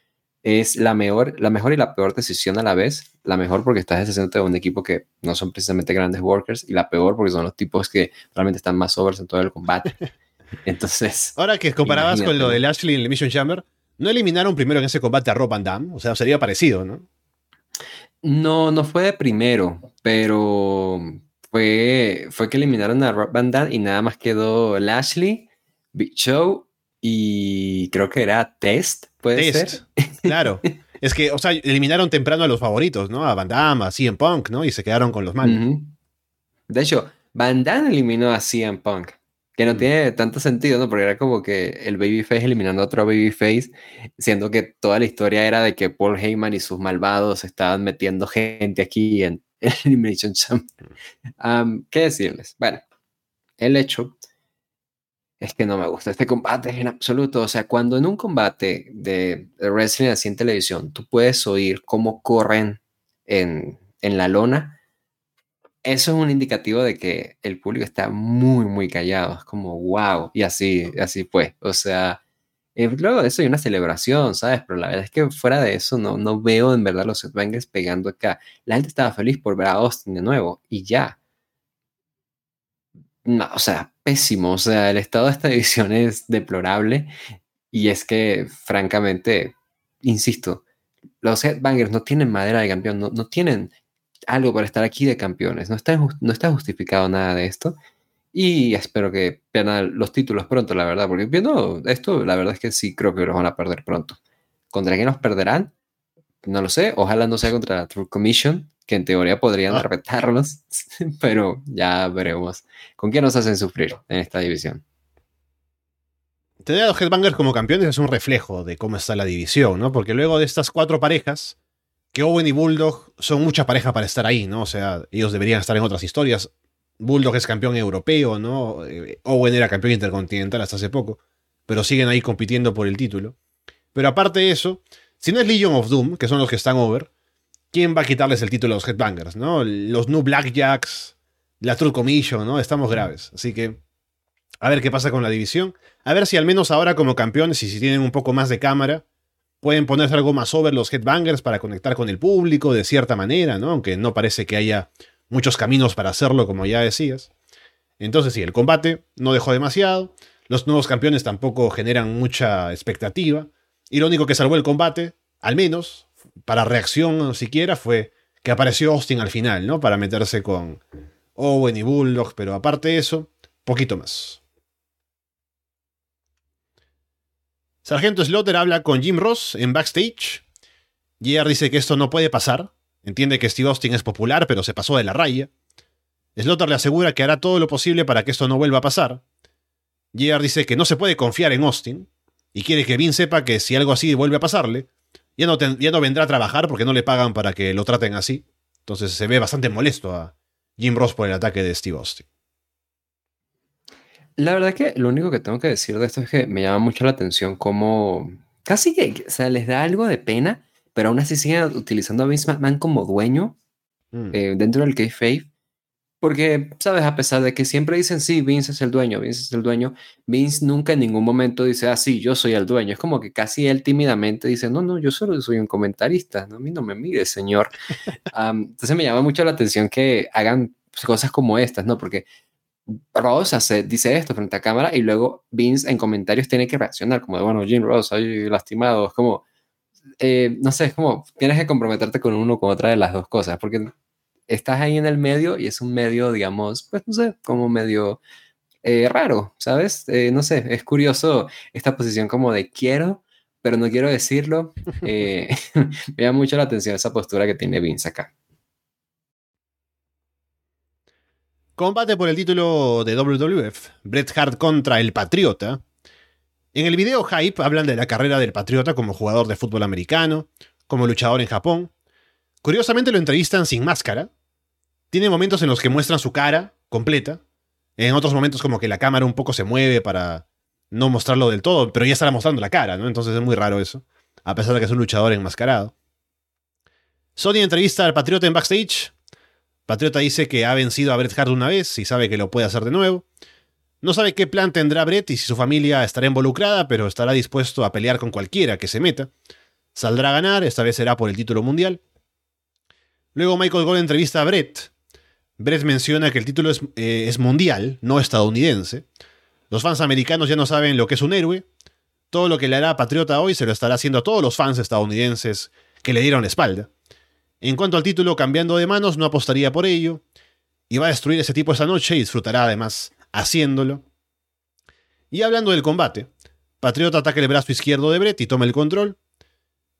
es la mejor, la mejor y la peor decisión a la vez. La mejor porque estás deshaciendo de un equipo que no son precisamente grandes workers y la peor porque son los tipos que realmente están más overs en todo el combate. [LAUGHS] Entonces... Ahora que comparabas con lo de Lashley en el Mission Jammer, ¿no eliminaron primero en ese combate a Rob Van Damme? O sea, sería parecido, ¿no? No, no fue de primero, pero fue, fue que eliminaron a Rob Van Damme y nada más quedó Lashley, Big Show y creo que era Test, ¿puede ser? [LAUGHS] Claro. es que, o sea, eliminaron temprano a los favoritos, ¿no? A Van Damme, a CM Punk, ¿no? Y se quedaron con los malos. De hecho, Van Damme eliminó a CM Punk. Que no mm. tiene tanto sentido, ¿no? Porque era como que el Babyface eliminando a otro Babyface, siendo que toda la historia era de que Paul Heyman y sus malvados estaban metiendo gente aquí en, [LAUGHS] Elimination Chamber. ¿Qué decirles? Bueno, el hecho es que no me gusta este combate en absoluto. O sea, cuando en un combate de, wrestling así en televisión, tú puedes oír cómo corren en, en la lona, eso es un indicativo de que el público está muy, muy callado. Es como, wow. Y así, así fue. O sea, eh, luego de eso hay una celebración, ¿sabes? Pero la verdad es que fuera de eso no, no veo en verdad los Headbangers pegando acá. La gente estaba feliz por ver a Austin de nuevo y ya. No, o sea, pésimo. O sea, el estado de esta [LAUGHS] división es deplorable. Y es que, francamente, insisto, los Headbangers no tienen madera de campeón, no, no tienen algo para estar aquí de campeones. No está, no está justificado nada de esto. Y espero que pierdan los títulos pronto, la verdad, porque viendo esto, la verdad es que sí creo que los van a perder pronto. ¿Contra quién los perderán? No lo sé. Ojalá no sea contra la True Commission, que en teoría podrían ah. [LAUGHS] pero ya veremos. ¿Con quién nos hacen sufrir en esta división? Tener a los Headbangers como campeones es un reflejo de cómo está la división, ¿no? Porque luego de estas cuatro parejas, que Owen y Bulldog son mucha pareja para estar ahí, ¿no? O sea, ellos deberían estar en otras historias. Bulldog es campeón europeo, ¿no? Eh, Owen era campeón intercontinental hasta hace poco, pero siguen ahí compitiendo por el título. Pero aparte de eso, si no es Legion of Doom, que son los que están over, ¿quién va a quitarles el título a los Headbangers, ¿no? Los New Blackjacks, la True Commission, ¿no? Estamos graves. Así que, a ver qué pasa con la división. A ver si al menos ahora como campeones y si tienen un poco más de cámara, pueden ponerse algo más over los Headbangers para conectar con el público de cierta manera, ¿no? Aunque no parece que haya muchos caminos para hacerlo, como ya decías. Entonces, sí, el combate no dejó demasiado. Los nuevos campeones tampoco generan mucha expectativa. Único que salvó el combate, al menos, para reacción siquiera, fue que apareció Austin al final, ¿no? Para meterse con Owen y Bulldog, pero aparte de eso, poquito más. Sargento Slaughter habla con Jim Ross en backstage. JR dice que esto no puede pasar. Entiende que Steve Austin es popular, pero se pasó de la raya. Slaughter le asegura que hará todo lo posible para que esto no vuelva a pasar. JR dice que no se puede confiar en Austin y quiere que Vince sepa que si algo así vuelve a pasarle, ya no, ya no vendrá a trabajar porque no le pagan para que lo traten así. Entonces se ve bastante molesto a Jim Ross por el ataque de Steve Austin. La verdad que lo único que tengo que decir de esto es que me llama mucho la atención cómo casi que, o sea, les da algo de pena, pero aún así siguen utilizando a Vince McMahon como dueño mm. eh, dentro del kayfabe. Porque, ¿sabes? A pesar de que siempre dicen, sí, Vince es el dueño, Vince es el dueño, Vince nunca en ningún momento dice, ah, sí, yo soy el dueño. Es como que casi él tímidamente dice, no, no, yo solo soy un comentarista, no, a mí no me mire, señor. [LAUGHS] entonces me llama mucho la atención que hagan cosas como estas, ¿no? Porque Ross hace, dice esto frente a cámara y luego Vince en comentarios tiene que reaccionar, como de, bueno, Jim Ross, hay lastimado, es como, eh, no sé, es como, tienes que comprometerte con uno o con otra de las dos cosas, porque estás ahí en el medio y es un medio, digamos, pues no sé, como medio eh, raro, ¿sabes? Eh, no sé, es curioso esta posición como de quiero, pero no quiero decirlo. [LAUGHS] [LAUGHS] me llama mucho la atención esa postura que tiene Vince acá. Combate por el título de WWF, Bret Hart contra el Patriota. En el video Hype hablan de la carrera del Patriota como jugador de fútbol americano, como luchador en Japón. Curiosamente lo entrevistan sin máscara. Tiene momentos en los que muestran su cara completa. En otros momentos como que la cámara un poco se mueve para no mostrarlo del todo, pero ya estará mostrando la cara, ¿no? Entonces es muy raro eso, a pesar de que es un luchador enmascarado. Sony entrevista al Patriota en backstage. Patriota dice que ha vencido a Bret Hart una vez y sabe que lo puede hacer de nuevo. No sabe qué plan tendrá Bret y si su familia estará involucrada, pero estará dispuesto a pelear con cualquiera que se meta. Saldrá a ganar, esta vez será por el título mundial. Luego Michael Gold entrevista a Brett. Brett menciona que el título es, eh, es, mundial, no estadounidense. Los fans americanos ya no saben lo que es un héroe. Todo lo que le hará Patriota hoy se lo estará haciendo a todos los fans estadounidenses que le dieron la espalda. En cuanto al título cambiando de manos, no apostaría por ello. Y va a destruir ese tipo esa noche y disfrutará además haciéndolo. Y hablando del combate, Patriota ataca el brazo izquierdo de Brett y toma el control.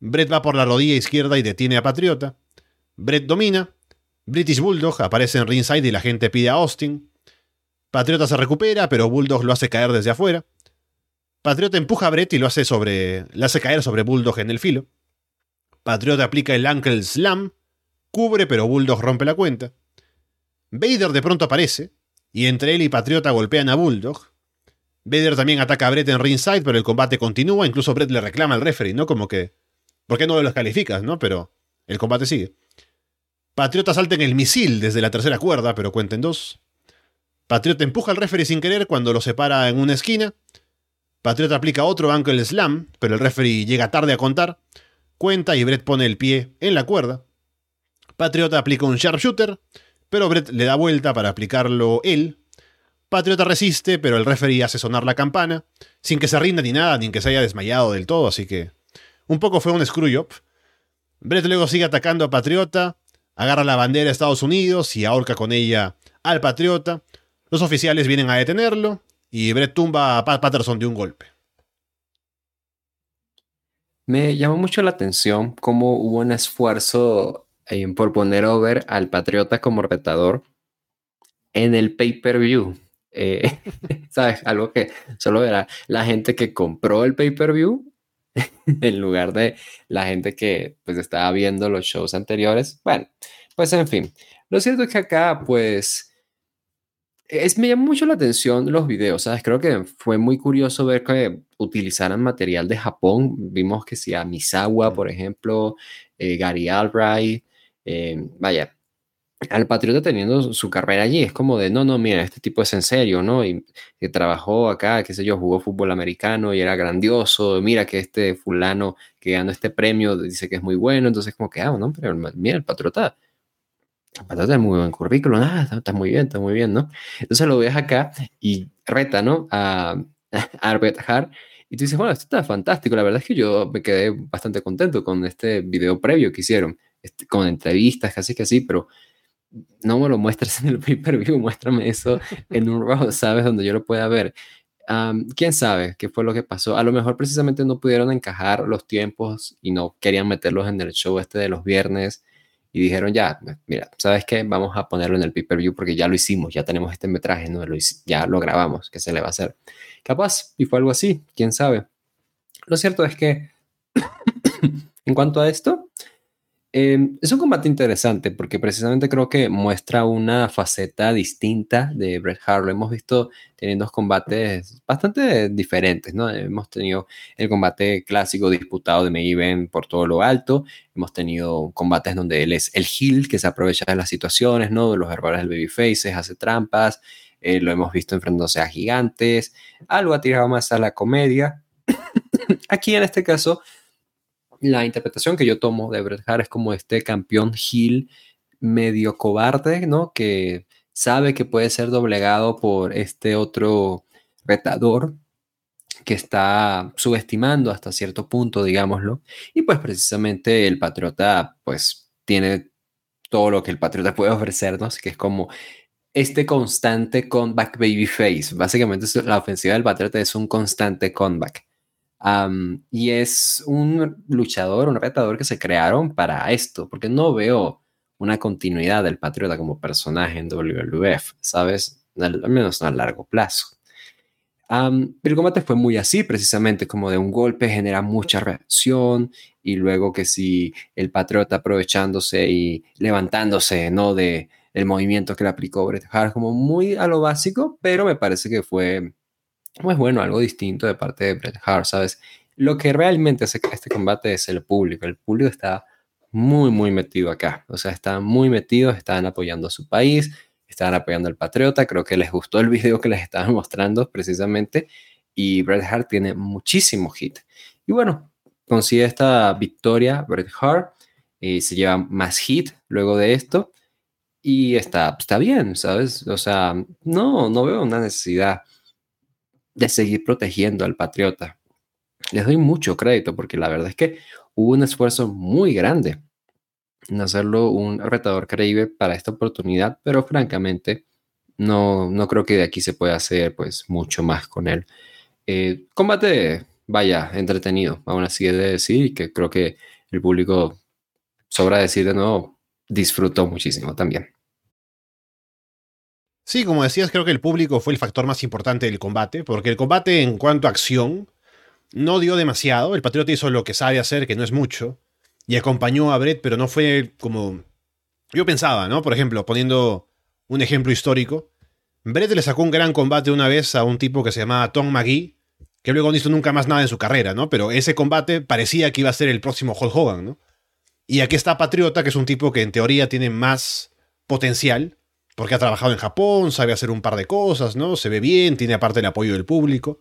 Brett va por la rodilla izquierda y detiene a Patriota. Brett domina. British Bulldog aparece en ringside y la gente pide a Austin. Patriota se recupera, pero Bulldog lo hace caer desde afuera. Patriota empuja a Brett y lo hace sobre, le hace caer sobre Bulldog en el filo. Patriota aplica el Ankle Slam, cubre, pero Bulldog rompe la cuenta. Vader de pronto aparece, y entre él y Patriota golpean a Bulldog. Vader también ataca a Brett en ringside, pero el combate continúa, incluso Brett le reclama al referee, ¿no? Como que ¿Por qué no los calificas, no? Pero el combate sigue. Patriota salta en el misil desde la tercera cuerda, pero cuenta en dos. Patriota empuja al referee sin querer cuando lo separa en una esquina. Patriota aplica otro ankle slam, pero el referee llega tarde a contar. Cuenta y Brett pone el pie en la cuerda. Patriota aplica un sharpshooter, pero Brett le da vuelta para aplicarlo él. Patriota resiste, pero el referee hace sonar la campana, sin que se rinda ni nada, ni que se haya desmayado del todo, así que un poco fue un screw-up. Brett luego sigue atacando a Patriota, agarra la bandera de Estados Unidos y ahorca con ella al Patriota. Los oficiales vienen a detenerlo y Brett tumba a Pat Patterson de un golpe. Me llamó mucho la atención cómo hubo un esfuerzo por poner over al Patriota como retador en el pay-per-view. Eh, [LAUGHS] ¿Sabes? Algo que solo era la gente que compró el pay-per-view [LAUGHS] en lugar de la gente que pues estaba viendo los shows anteriores. Bueno, pues en fin, lo cierto es que acá pues es, me llama mucho la atención los videos, ¿sabes? Creo que fue muy curioso ver que utilizaran material de Japón. Vimos que si a Misawa, por ejemplo, eh, Gary Albright, eh, vaya, al Patriota teniendo su carrera allí. Es como de, no, no, mira, este tipo es en serio, ¿no? Y que trabajó acá, qué sé yo, jugó fútbol americano y era grandioso. Mira que este fulano que ganó este premio dice que es muy bueno. Entonces, como que, ah, no, pero mira, el Patriota. El Patriota tiene muy buen currículum. Ah, está, muy bien, está muy bien, ¿no? Entonces lo ves acá y reta, ¿no? A, [LAUGHS] a Hart. Y tú dices, bueno, esto está fantástico. La verdad es que yo me quedé bastante contento con este video previo que hicieron, este, con entrevistas, casi que así, pero no me lo muestres en el pay-per-view, [LAUGHS] muéstrame eso en un Raw, ¿sabes? Donde yo lo pueda ver. ¿Quién sabe qué fue lo que pasó? A lo mejor precisamente no pudieron encajar los tiempos y no querían meterlos en el show este de los viernes y dijeron ya, mira, ¿sabes qué? Vamos a ponerlo en el pay-per-view porque ya lo hicimos, ya tenemos este metraje, ¿no? Lo, ya lo grabamos, ¿qué se le va a hacer? Capaz, y fue algo así, quién sabe. Lo cierto es que, [COUGHS] en cuanto a esto, Em, es un combate interesante porque precisamente creo que muestra una faceta distinta de Bret Hart. Lo hemos visto teniendo combates bastante diferentes, ¿no? Hemos tenido el combate clásico disputado de Maven por todo lo alto. Hemos tenido combates donde él es el heel que se aprovecha de las situaciones, ¿no? De los errores del babyface, hace trampas. Eh, lo hemos visto enfrentándose a gigantes. Algo ha tirado más a la comedia. [COUGHS] Aquí en este caso la interpretación que yo tomo de Bret Hart es como este campeón heel medio cobarde, ¿no? Que sabe que puede ser doblegado por este otro retador que está subestimando hasta cierto punto, digámoslo. Y pues precisamente el patriota, pues tiene todo lo que el patriota puede ofrecernos, que es como este constante comeback babyface. Básicamente la ofensiva del patriota es un constante comeback y es un luchador, un retador que se crearon para esto, porque no veo una continuidad del Patriota como personaje en WWF, ¿sabes? Al, menos a largo plazo. el combate fue muy así, precisamente como de un golpe genera mucha reacción y luego que si el Patriota aprovechándose y levantándose, ¿no? De el movimiento que le aplicó Bret Hart, como muy a lo básico, pero me parece que fue, pues bueno, algo distinto de parte de Bret Hart, ¿sabes? Lo que realmente hace este combate es el público. El público está muy, muy metido acá. O sea, están muy metidos, están apoyando a su país, están apoyando al Patriota. Creo que les gustó el video que les estaba [LAUGHS] mostrando precisamente. Y Bret Hart tiene muchísimo hit. Y bueno, consigue esta victoria Bret Hart. Y se lleva más hit luego de esto. Y está, está bien, ¿sabes? O sea, no, no veo una necesidad de seguir protegiendo al Patriota. Les doy mucho crédito porque la verdad es que hubo un esfuerzo muy grande en hacerlo un retador creíble para esta oportunidad, pero francamente no, no creo que de aquí se pueda hacer pues mucho más con él. Eh, combate, vaya, entretenido, aún así he de decir que creo que el público, sobra decir de nuevo, disfrutó muchísimo también. Sí, como decías, creo que el público fue el factor más importante del combate, porque el combate en cuanto a acción no dio demasiado, el Patriota hizo lo que sabe hacer, que no es mucho, y acompañó a Brett, pero no fue como yo pensaba, ¿no? Por ejemplo, poniendo un ejemplo histórico, Brett le sacó un gran combate una vez a un tipo que se llamaba Tom McGee, que luego no hizo nunca más nada en su carrera, ¿no? Pero ese combate parecía que iba a ser el próximo Hulk Hogan, ¿no? Y aquí está Patriota, que es un tipo que en teoría tiene más potencial, porque ha trabajado en Japón, sabe hacer un par de cosas, ¿no? Se ve bien, tiene aparte el apoyo del público.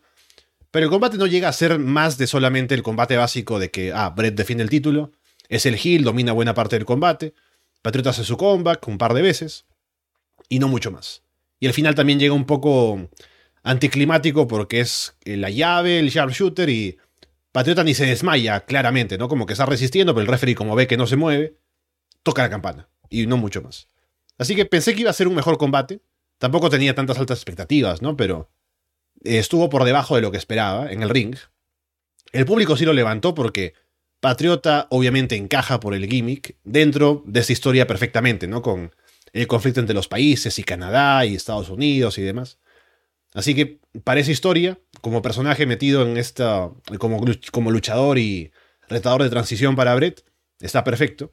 Pero el combate no llega a ser más de solamente el combate básico de que, ah, Brett defiende el título, es el heel, domina buena parte del combate, Patriota hace su comeback un par de veces, y no mucho más. Y al final también llega un poco anticlimático porque es la llave, el sharpshooter y Patriota ni se desmaya claramente, ¿no? Como que está resistiendo, pero el referee como ve que no se mueve, toca la campana y no mucho más. Así que pensé que iba a ser un mejor combate. Tampoco tenía tantas altas expectativas, ¿no? Pero estuvo por debajo de lo que esperaba en el ring. El público sí lo levantó porque Patriota obviamente encaja por el gimmick dentro de esa historia perfectamente, ¿no? Con el conflicto entre los países y Canadá y Estados Unidos y demás. Así que para esa historia, como personaje metido en esta, como, como luchador y retador de transición para Brett, está perfecto.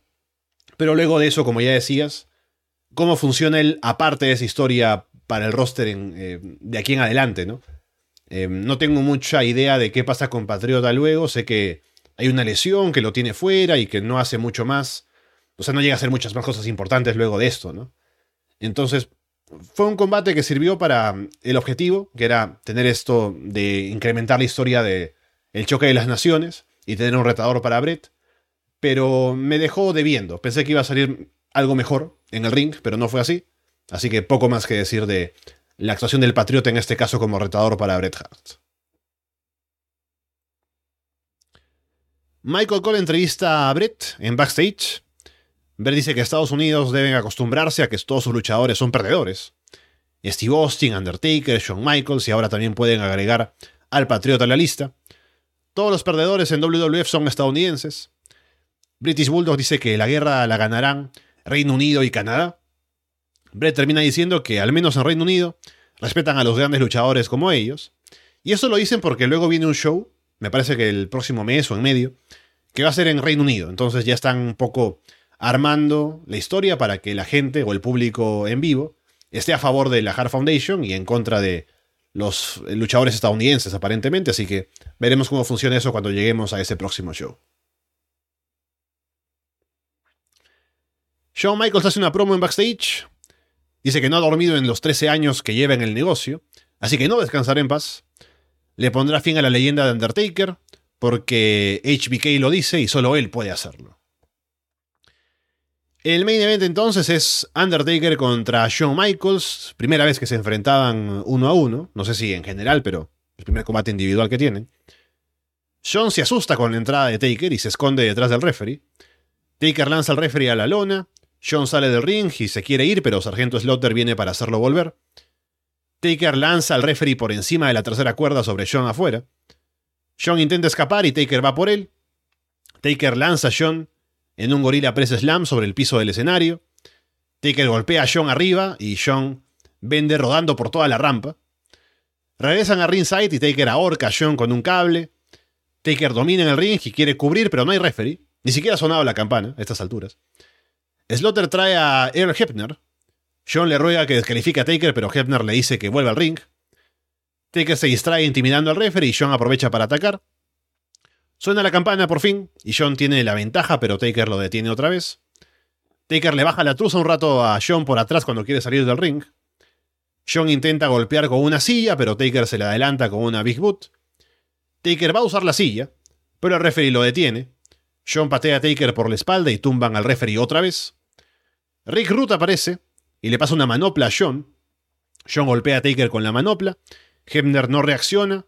Pero luego de eso, como ya decías, cómo funciona él aparte de esa historia para el roster eh, de aquí en adelante, ¿no? Em, no tengo mucha idea de qué pasa con Patriota luego. Sé que hay una lesión que lo tiene fuera y que no hace mucho más. O sea, no llega a hacer muchas más cosas importantes luego de esto, ¿no? Entonces, fue un combate que sirvió para el objetivo, que era tener esto de incrementar la historia de el choque de las naciones y tener un retador para Brett. Pero me dejó debiendo. Pensé que iba a salir algo mejor en el ring, pero no fue así. Así que poco más que decir de la actuación del Patriota en este caso como retador para Bret Hart. Michael Cole entrevista a Bret en backstage. Bret dice que Estados Unidos deben acostumbrarse a que todos sus luchadores son perdedores. Steve Austin, Undertaker, Shawn Michaels y ahora también pueden agregar al Patriota a la lista. Todos los perdedores en WWF son estadounidenses. British Bulldog dice que la guerra la ganarán Reino Unido y Canadá. Brett termina diciendo que, al menos en Reino Unido, respetan a los grandes luchadores como ellos. Y eso lo dicen porque luego viene un show, me parece que el próximo mes o en medio, que va a ser en Reino Unido. Entonces ya están un poco armando la historia para que la gente o el público en vivo esté a favor de la Hart Foundation y en contra de los luchadores estadounidenses aparentemente. Así que veremos cómo funciona eso cuando lleguemos a ese próximo show. Shawn Michaels hace una promo en backstage Dice que no ha dormido en los 13 años que lleva en el negocio, así que no descansará en paz. Le pondrá fin a la leyenda de Undertaker, porque HBK lo dice y solo él puede hacerlo. El main event entonces es Undertaker contra Shawn Michaels, primera vez que se enfrentaban uno a uno, no sé si en general, pero el primer combate individual que tienen. Shawn se asusta con la entrada de Taker y se esconde detrás del referee. Taker lanza al referee a la lona, John sale del ring y se quiere ir, pero Sargento Slaughter viene para hacerlo volver. Taker lanza al referee por encima de la tercera cuerda sobre John afuera. John intenta escapar y Taker va por él. Taker lanza a John en un gorila press slam sobre el piso del escenario. Taker golpea a John arriba y John vende rodando por toda la rampa. Regresan a ringside y Taker ahorca a John con un cable. Taker domina en el ring y quiere cubrir, pero no hay referee. Ni siquiera ha sonado la campana a estas alturas. Slaughter trae a Earl Hebner. John le ruega que descalifique a Taker, pero Hebner le dice que vuelva al ring. Taker se distrae intimidando al referee y John aprovecha para atacar. Suena la campana por fin y John tiene la ventaja, pero Taker lo detiene otra vez. Taker le baja la truza un rato a John por atrás cuando quiere salir del ring. John intenta golpear con una silla, pero Taker se le adelanta con una Big Boot. Taker va a usar la silla, pero el referee lo detiene. John patea a Taker por la espalda y tumban al referee otra vez. Rick Root aparece y le pasa una manopla a John. John golpea a Taker con la manopla. Hebner no reacciona.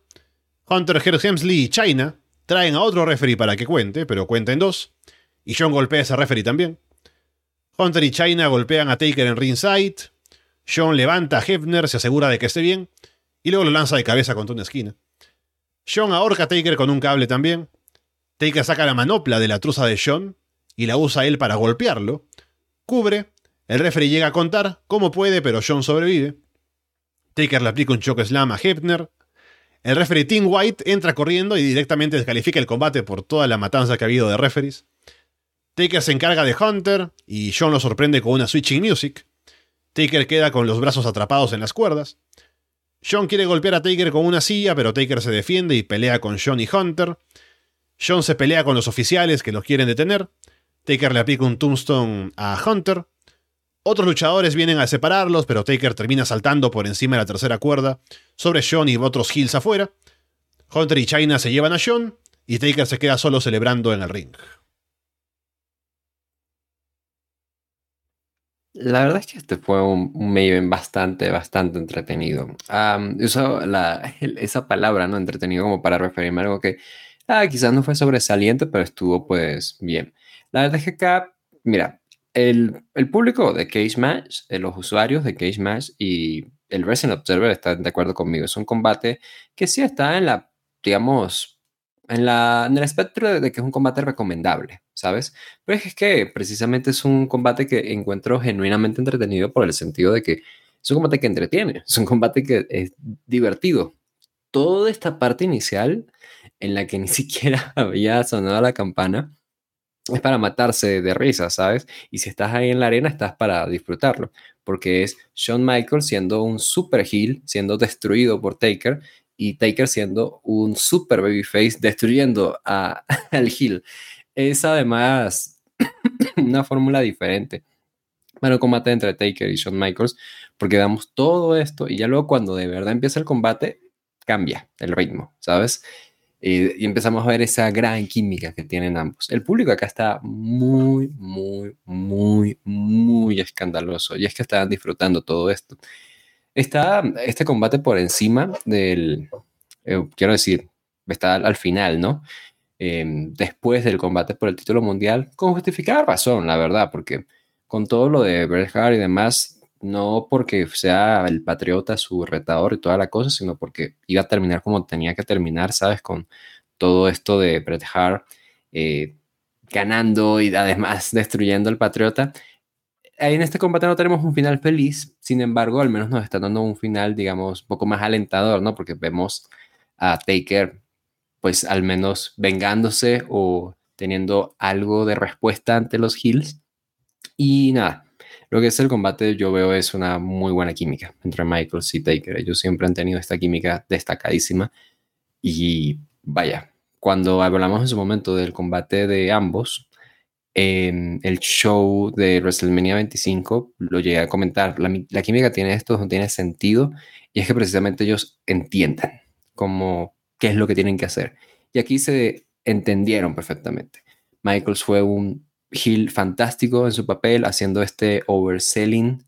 Hunter Herr Hemsley y China traen a otro referee para que cuente, pero cuenta en dos. Y John golpea a ese referee también. Hunter y China golpean a Taker en ringside. John levanta a Hebner, se asegura de que esté bien, y luego lo lanza de cabeza contra una esquina. John ahorca a Taker con un cable también. Taker saca la manopla de la truza de John y la usa él para golpearlo. Cubre. El referee llega a contar como puede, pero John sobrevive. Taker le aplica un choke slam a Hebner. El referee Tim White entra corriendo y directamente descalifica el combate por toda la matanza que ha habido de referees. Taker se encarga de Hunter y John lo sorprende con una switching music. Taker queda con los brazos atrapados en las cuerdas. John quiere golpear a Taker con una silla, pero Taker se defiende y pelea con John y Hunter. John se pelea con los oficiales que los quieren detener. Taker le aplica un tombstone a Hunter. Otros luchadores vienen a separarlos, pero Taker termina saltando por encima de la tercera cuerda sobre John y otros heels afuera. Hunter y China se llevan a John y Taker se queda solo celebrando en el ring. La verdad es que este fue un, un bastante, bastante entretenido. la, esa palabra, ¿no? Entretenido como para referirme a algo que ah, quizás no fue sobresaliente, pero estuvo pues bien. La verdad es que mira, el, el público de Cage Match, eh, los usuarios de Cage Match y el Wrestling Observer están de acuerdo conmigo. Es un combate que sí está en la, digamos, en, la, en el espectro de que es un combate recomendable, ¿sabes? Pero es que precisamente es un combate que encuentro genuinamente entretenido por el sentido de que es un combate que entretiene, es un combate que es divertido. Toda esta parte inicial en la que ni [LAUGHS] siquiera había sonado la campana es para matarse de risa, ¿sabes? Y si estás ahí en la arena, estás para disfrutarlo, porque es Shawn Michaels siendo un super heel, siendo destruido por Taker, y Taker siendo un super babyface destruyendo a, [LAUGHS] al Hill. Es además [COUGHS] una fórmula diferente el combate entre Taker y Shawn Michaels, porque damos todo esto y ya luego cuando de verdad empieza el combate, cambia el ritmo, ¿sabes? Y empezamos a ver esa gran química que tienen ambos. El público acá está muy, muy, muy, muy escandaloso y es que estaban disfrutando todo esto. Está este combate por encima del, eh, quiero decir, está al, final, ¿no? Em, después del combate por el título mundial, con justificada razón, la verdad, porque con todo lo de Bret y demás, no porque sea el patriota su retador y toda la cosa, sino porque iba a terminar como tenía que terminar, ¿sabes? Con todo esto de Bret Hart eh, ganando y además [LAUGHS] destruyendo al patriota ahí en este combate no tenemos un final feliz, sin embargo, al menos nos está dando un final, digamos, un poco más alentador, ¿no? Porque vemos a Taker, pues al menos vengándose o teniendo algo de respuesta ante los Hills. Y nada, lo que es el combate yo veo es una muy buena química entre Michaels y Taker. Ellos siempre han tenido esta química destacadísima. Y vaya, cuando hablamos en su momento del combate de ambos, en el show de WrestleMania 25 lo llegué a comentar. La, química tiene esto, no tiene sentido. Y es que precisamente ellos entiendan cómo, qué es lo que tienen que hacer. Y aquí se entendieron perfectamente. Michaels fue un heel fantástico en su papel, haciendo este overselling,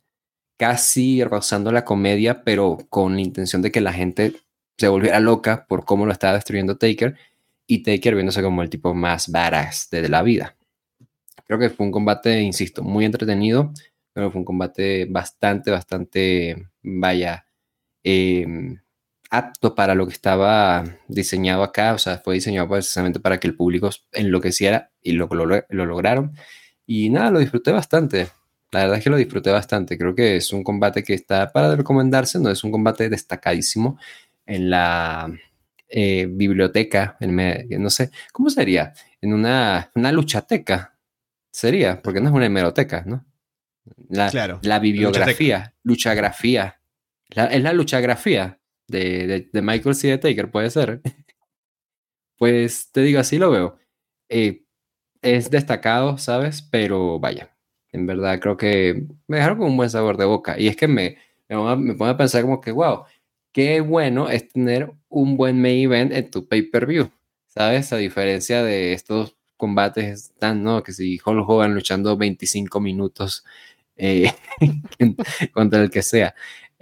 casi rozando la comedia, pero con la intención de que la gente se volviera loca por cómo lo estaba destruyendo Taker. Y Taker viéndose como el tipo más badass de la vida. Creo que fue un combate, insisto, muy entretenido, pero fue un combate bastante, bastante, vaya, em, apto para lo que estaba diseñado acá, o sea, fue diseñado precisamente para que el público enloqueciera y lo, lo, lo lograron. Y nada, lo disfruté bastante. La verdad es que lo disfruté bastante. Creo que es un combate que está para recomendarse, no es un combate destacadísimo en la eh, biblioteca, en no sé, ¿cómo sería? En una, una luchateca, sería, porque no es una hemeroteca, ¿no? La, claro, la bibliografía, luchagrafía. es la luchagrafía de, de, Michael C. Taker, puede ser. [LAUGHS] pues te digo, así lo veo. Eh, es destacado, ¿sabes? Pero vaya, en verdad creo que me dejaron con un buen sabor de boca. Y es que me, me, pone a pensar como que, wow, qué bueno es tener un buen main event en tu pay-per-view, ¿sabes? A diferencia de estos combates tan, ¿no? Que si Hulk Hogan luchando 25 minutos eh, [LAUGHS] contra el que sea.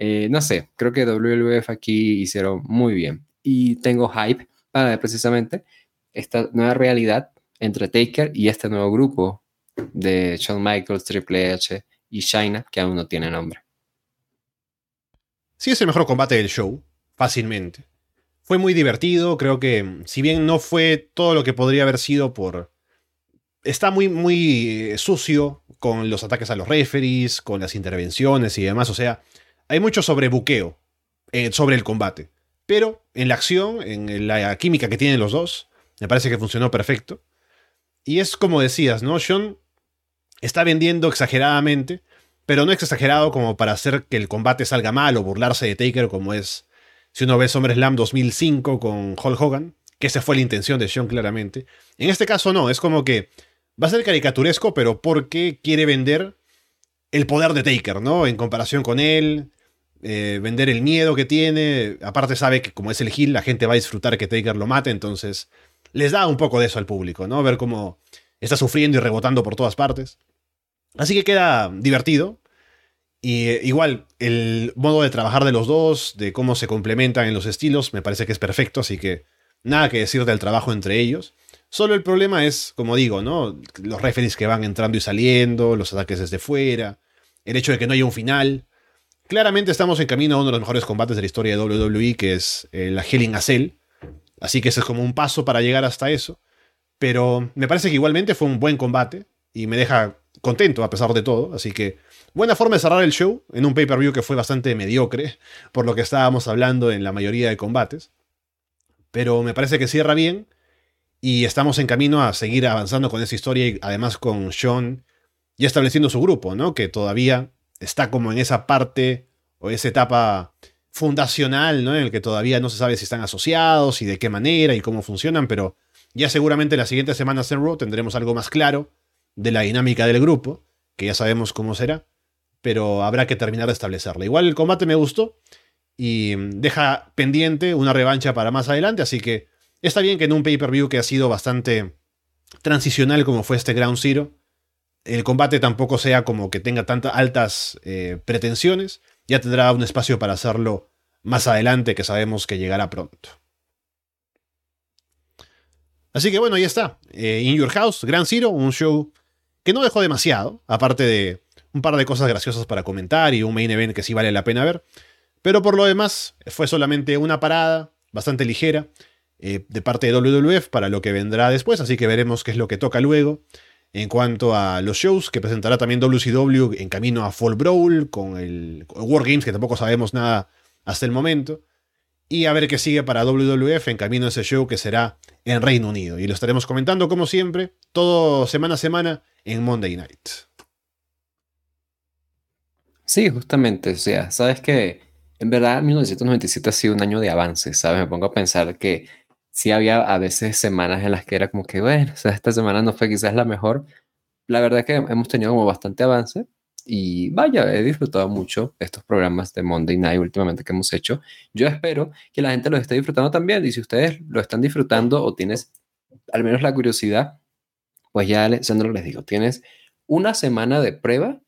Eh, no sé, creo que WWF aquí hicieron muy bien. Y tengo hype para precisamente esta nueva realidad entre Taker y este nuevo grupo de Shawn Michaels, Triple H y Shayna, que aún no tiene nombre. Sí es el mejor combate del show, fácilmente. Fue muy divertido, creo que si bien no fue todo lo que podría haber sido por... Está muy, muy eh, sucio con los ataques a los referees, con las intervenciones y demás, o sea, hay mucho sobrebuqueo eh, sobre el combate. Pero en la acción, en la química que tienen los dos, me parece que funcionó perfecto. Y es como decías, ¿no? Sean está vendiendo exageradamente, pero no es exagerado como para hacer que el combate salga mal o burlarse de Taker como es si uno ve SummerSlam 2005 con Hulk Hogan, que esa fue la intención de Sean claramente. En este caso no, es como que va a ser caricaturesco, pero porque quiere vender el poder de Taker, ¿no? En comparación con él, eh, vender el miedo que tiene. Aparte sabe que como es el heel, la gente va a disfrutar que Taker lo mate, entonces les da un poco de eso al público, ¿no? Ver cómo está sufriendo y rebotando por todas partes. Así que queda divertido. Y eh, igual, el modo de trabajar de los dos, de cómo se complementan en los estilos, me parece que es perfecto, así que nada que decir del trabajo entre ellos. Solo el problema es, como digo, ¿no? Los referees que van entrando y saliendo, los ataques desde fuera, el hecho de que no haya un final. Claramente estamos en camino a uno de los mejores combates de la historia de WWE, que es eh, la Hell in. Así que ese es como un paso para llegar hasta eso. Pero me parece que igualmente fue un buen combate y me deja contento a pesar de todo. Así que buena forma de cerrar el show en un pay-per-view que fue bastante mediocre por lo que estábamos hablando en la mayoría de combates. Pero me parece que cierra bien y estamos en camino a seguir avanzando con esa historia y además con Sean ya estableciendo su grupo, ¿no? Que todavía está como en esa parte o esa etapa fundacional, ¿no? En el que todavía no se sabe si están asociados y de qué manera y cómo funcionan, pero ya seguramente las siguientes semanas en Raw tendremos algo más claro de la dinámica del grupo, que ya sabemos cómo será, pero habrá que terminar de establecerla. Igual el combate me gustó y deja pendiente una revancha para más adelante, así que está bien que en un pay-per-view que ha sido bastante transicional como fue este Ground Zero, el combate tampoco sea como que tenga tantas altas eh, pretensiones, ya tendrá un espacio para hacerlo más adelante que sabemos que llegará pronto. Así que bueno, ahí está. Eh, In Your House, Grand Zero, un show que no dejó demasiado, aparte de un par de cosas graciosas para comentar y un main event que sí vale la pena ver. Pero por lo demás, fue solamente una parada bastante ligera eh, de parte de WWF para lo que vendrá después, así que veremos qué es lo que toca luego. En cuanto a los shows que presentará también WCW en camino a Fall Brawl, con el War Games, que tampoco sabemos nada hasta el momento. Y a ver qué sigue para WWF en camino a ese show que será en Reino Unido. Y lo estaremos comentando como siempre, todo semana a semana en Monday Night. Sí, justamente, o sea, sabes que en verdad 1997 ha sido un año de avance, ¿sabes? Me pongo a pensar que sí había a veces semanas en las que era como que, bueno, o sea, esta semana no fue quizás la mejor. La verdad es que hemos tenido como bastante avance y vaya, he disfrutado mucho estos programas de Monday Night últimamente que hemos hecho. Yo espero que la gente los esté disfrutando también y si ustedes lo están disfrutando o tienes al menos la curiosidad, pues ya, Alessandro, les digo, tienes una semana de prueba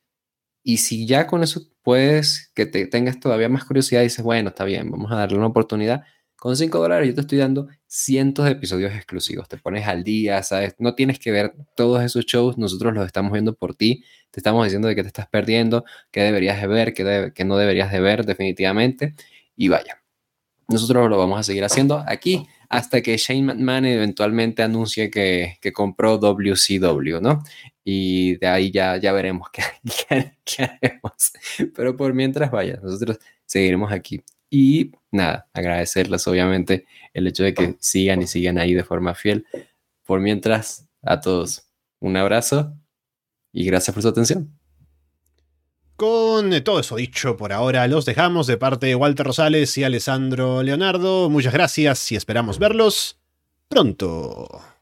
y si ya con eso puedes que te tengas todavía más curiosidad y dices, bueno, está bien, vamos a darle una oportunidad, con 5 dólares yo te estoy dando cientos de episodios exclusivos. Te pones al día, ¿sabes? No tienes que ver todos esos shows. Nosotros los estamos viendo por ti. Te estamos diciendo de que te estás perdiendo, qué deberías de ver, qué, no deberías de ver definitivamente. Y vaya, nosotros lo vamos a seguir haciendo aquí hasta que Shane McMahon eventualmente anuncie que, que compró WCW, ¿no? Y de ahí ya, ya veremos [LAUGHS] qué, qué, haremos. Pero por mientras, vaya, nosotros seguiremos aquí. Y nada, agradecerles obviamente el hecho de que sigan y sigan ahí de forma fiel. Por mientras, a todos, un abrazo y gracias por su atención. Con todo eso dicho por ahora, los dejamos de parte de Walter Rosales y Alessandro Leonardo. Muchas gracias y esperamos verlos pronto.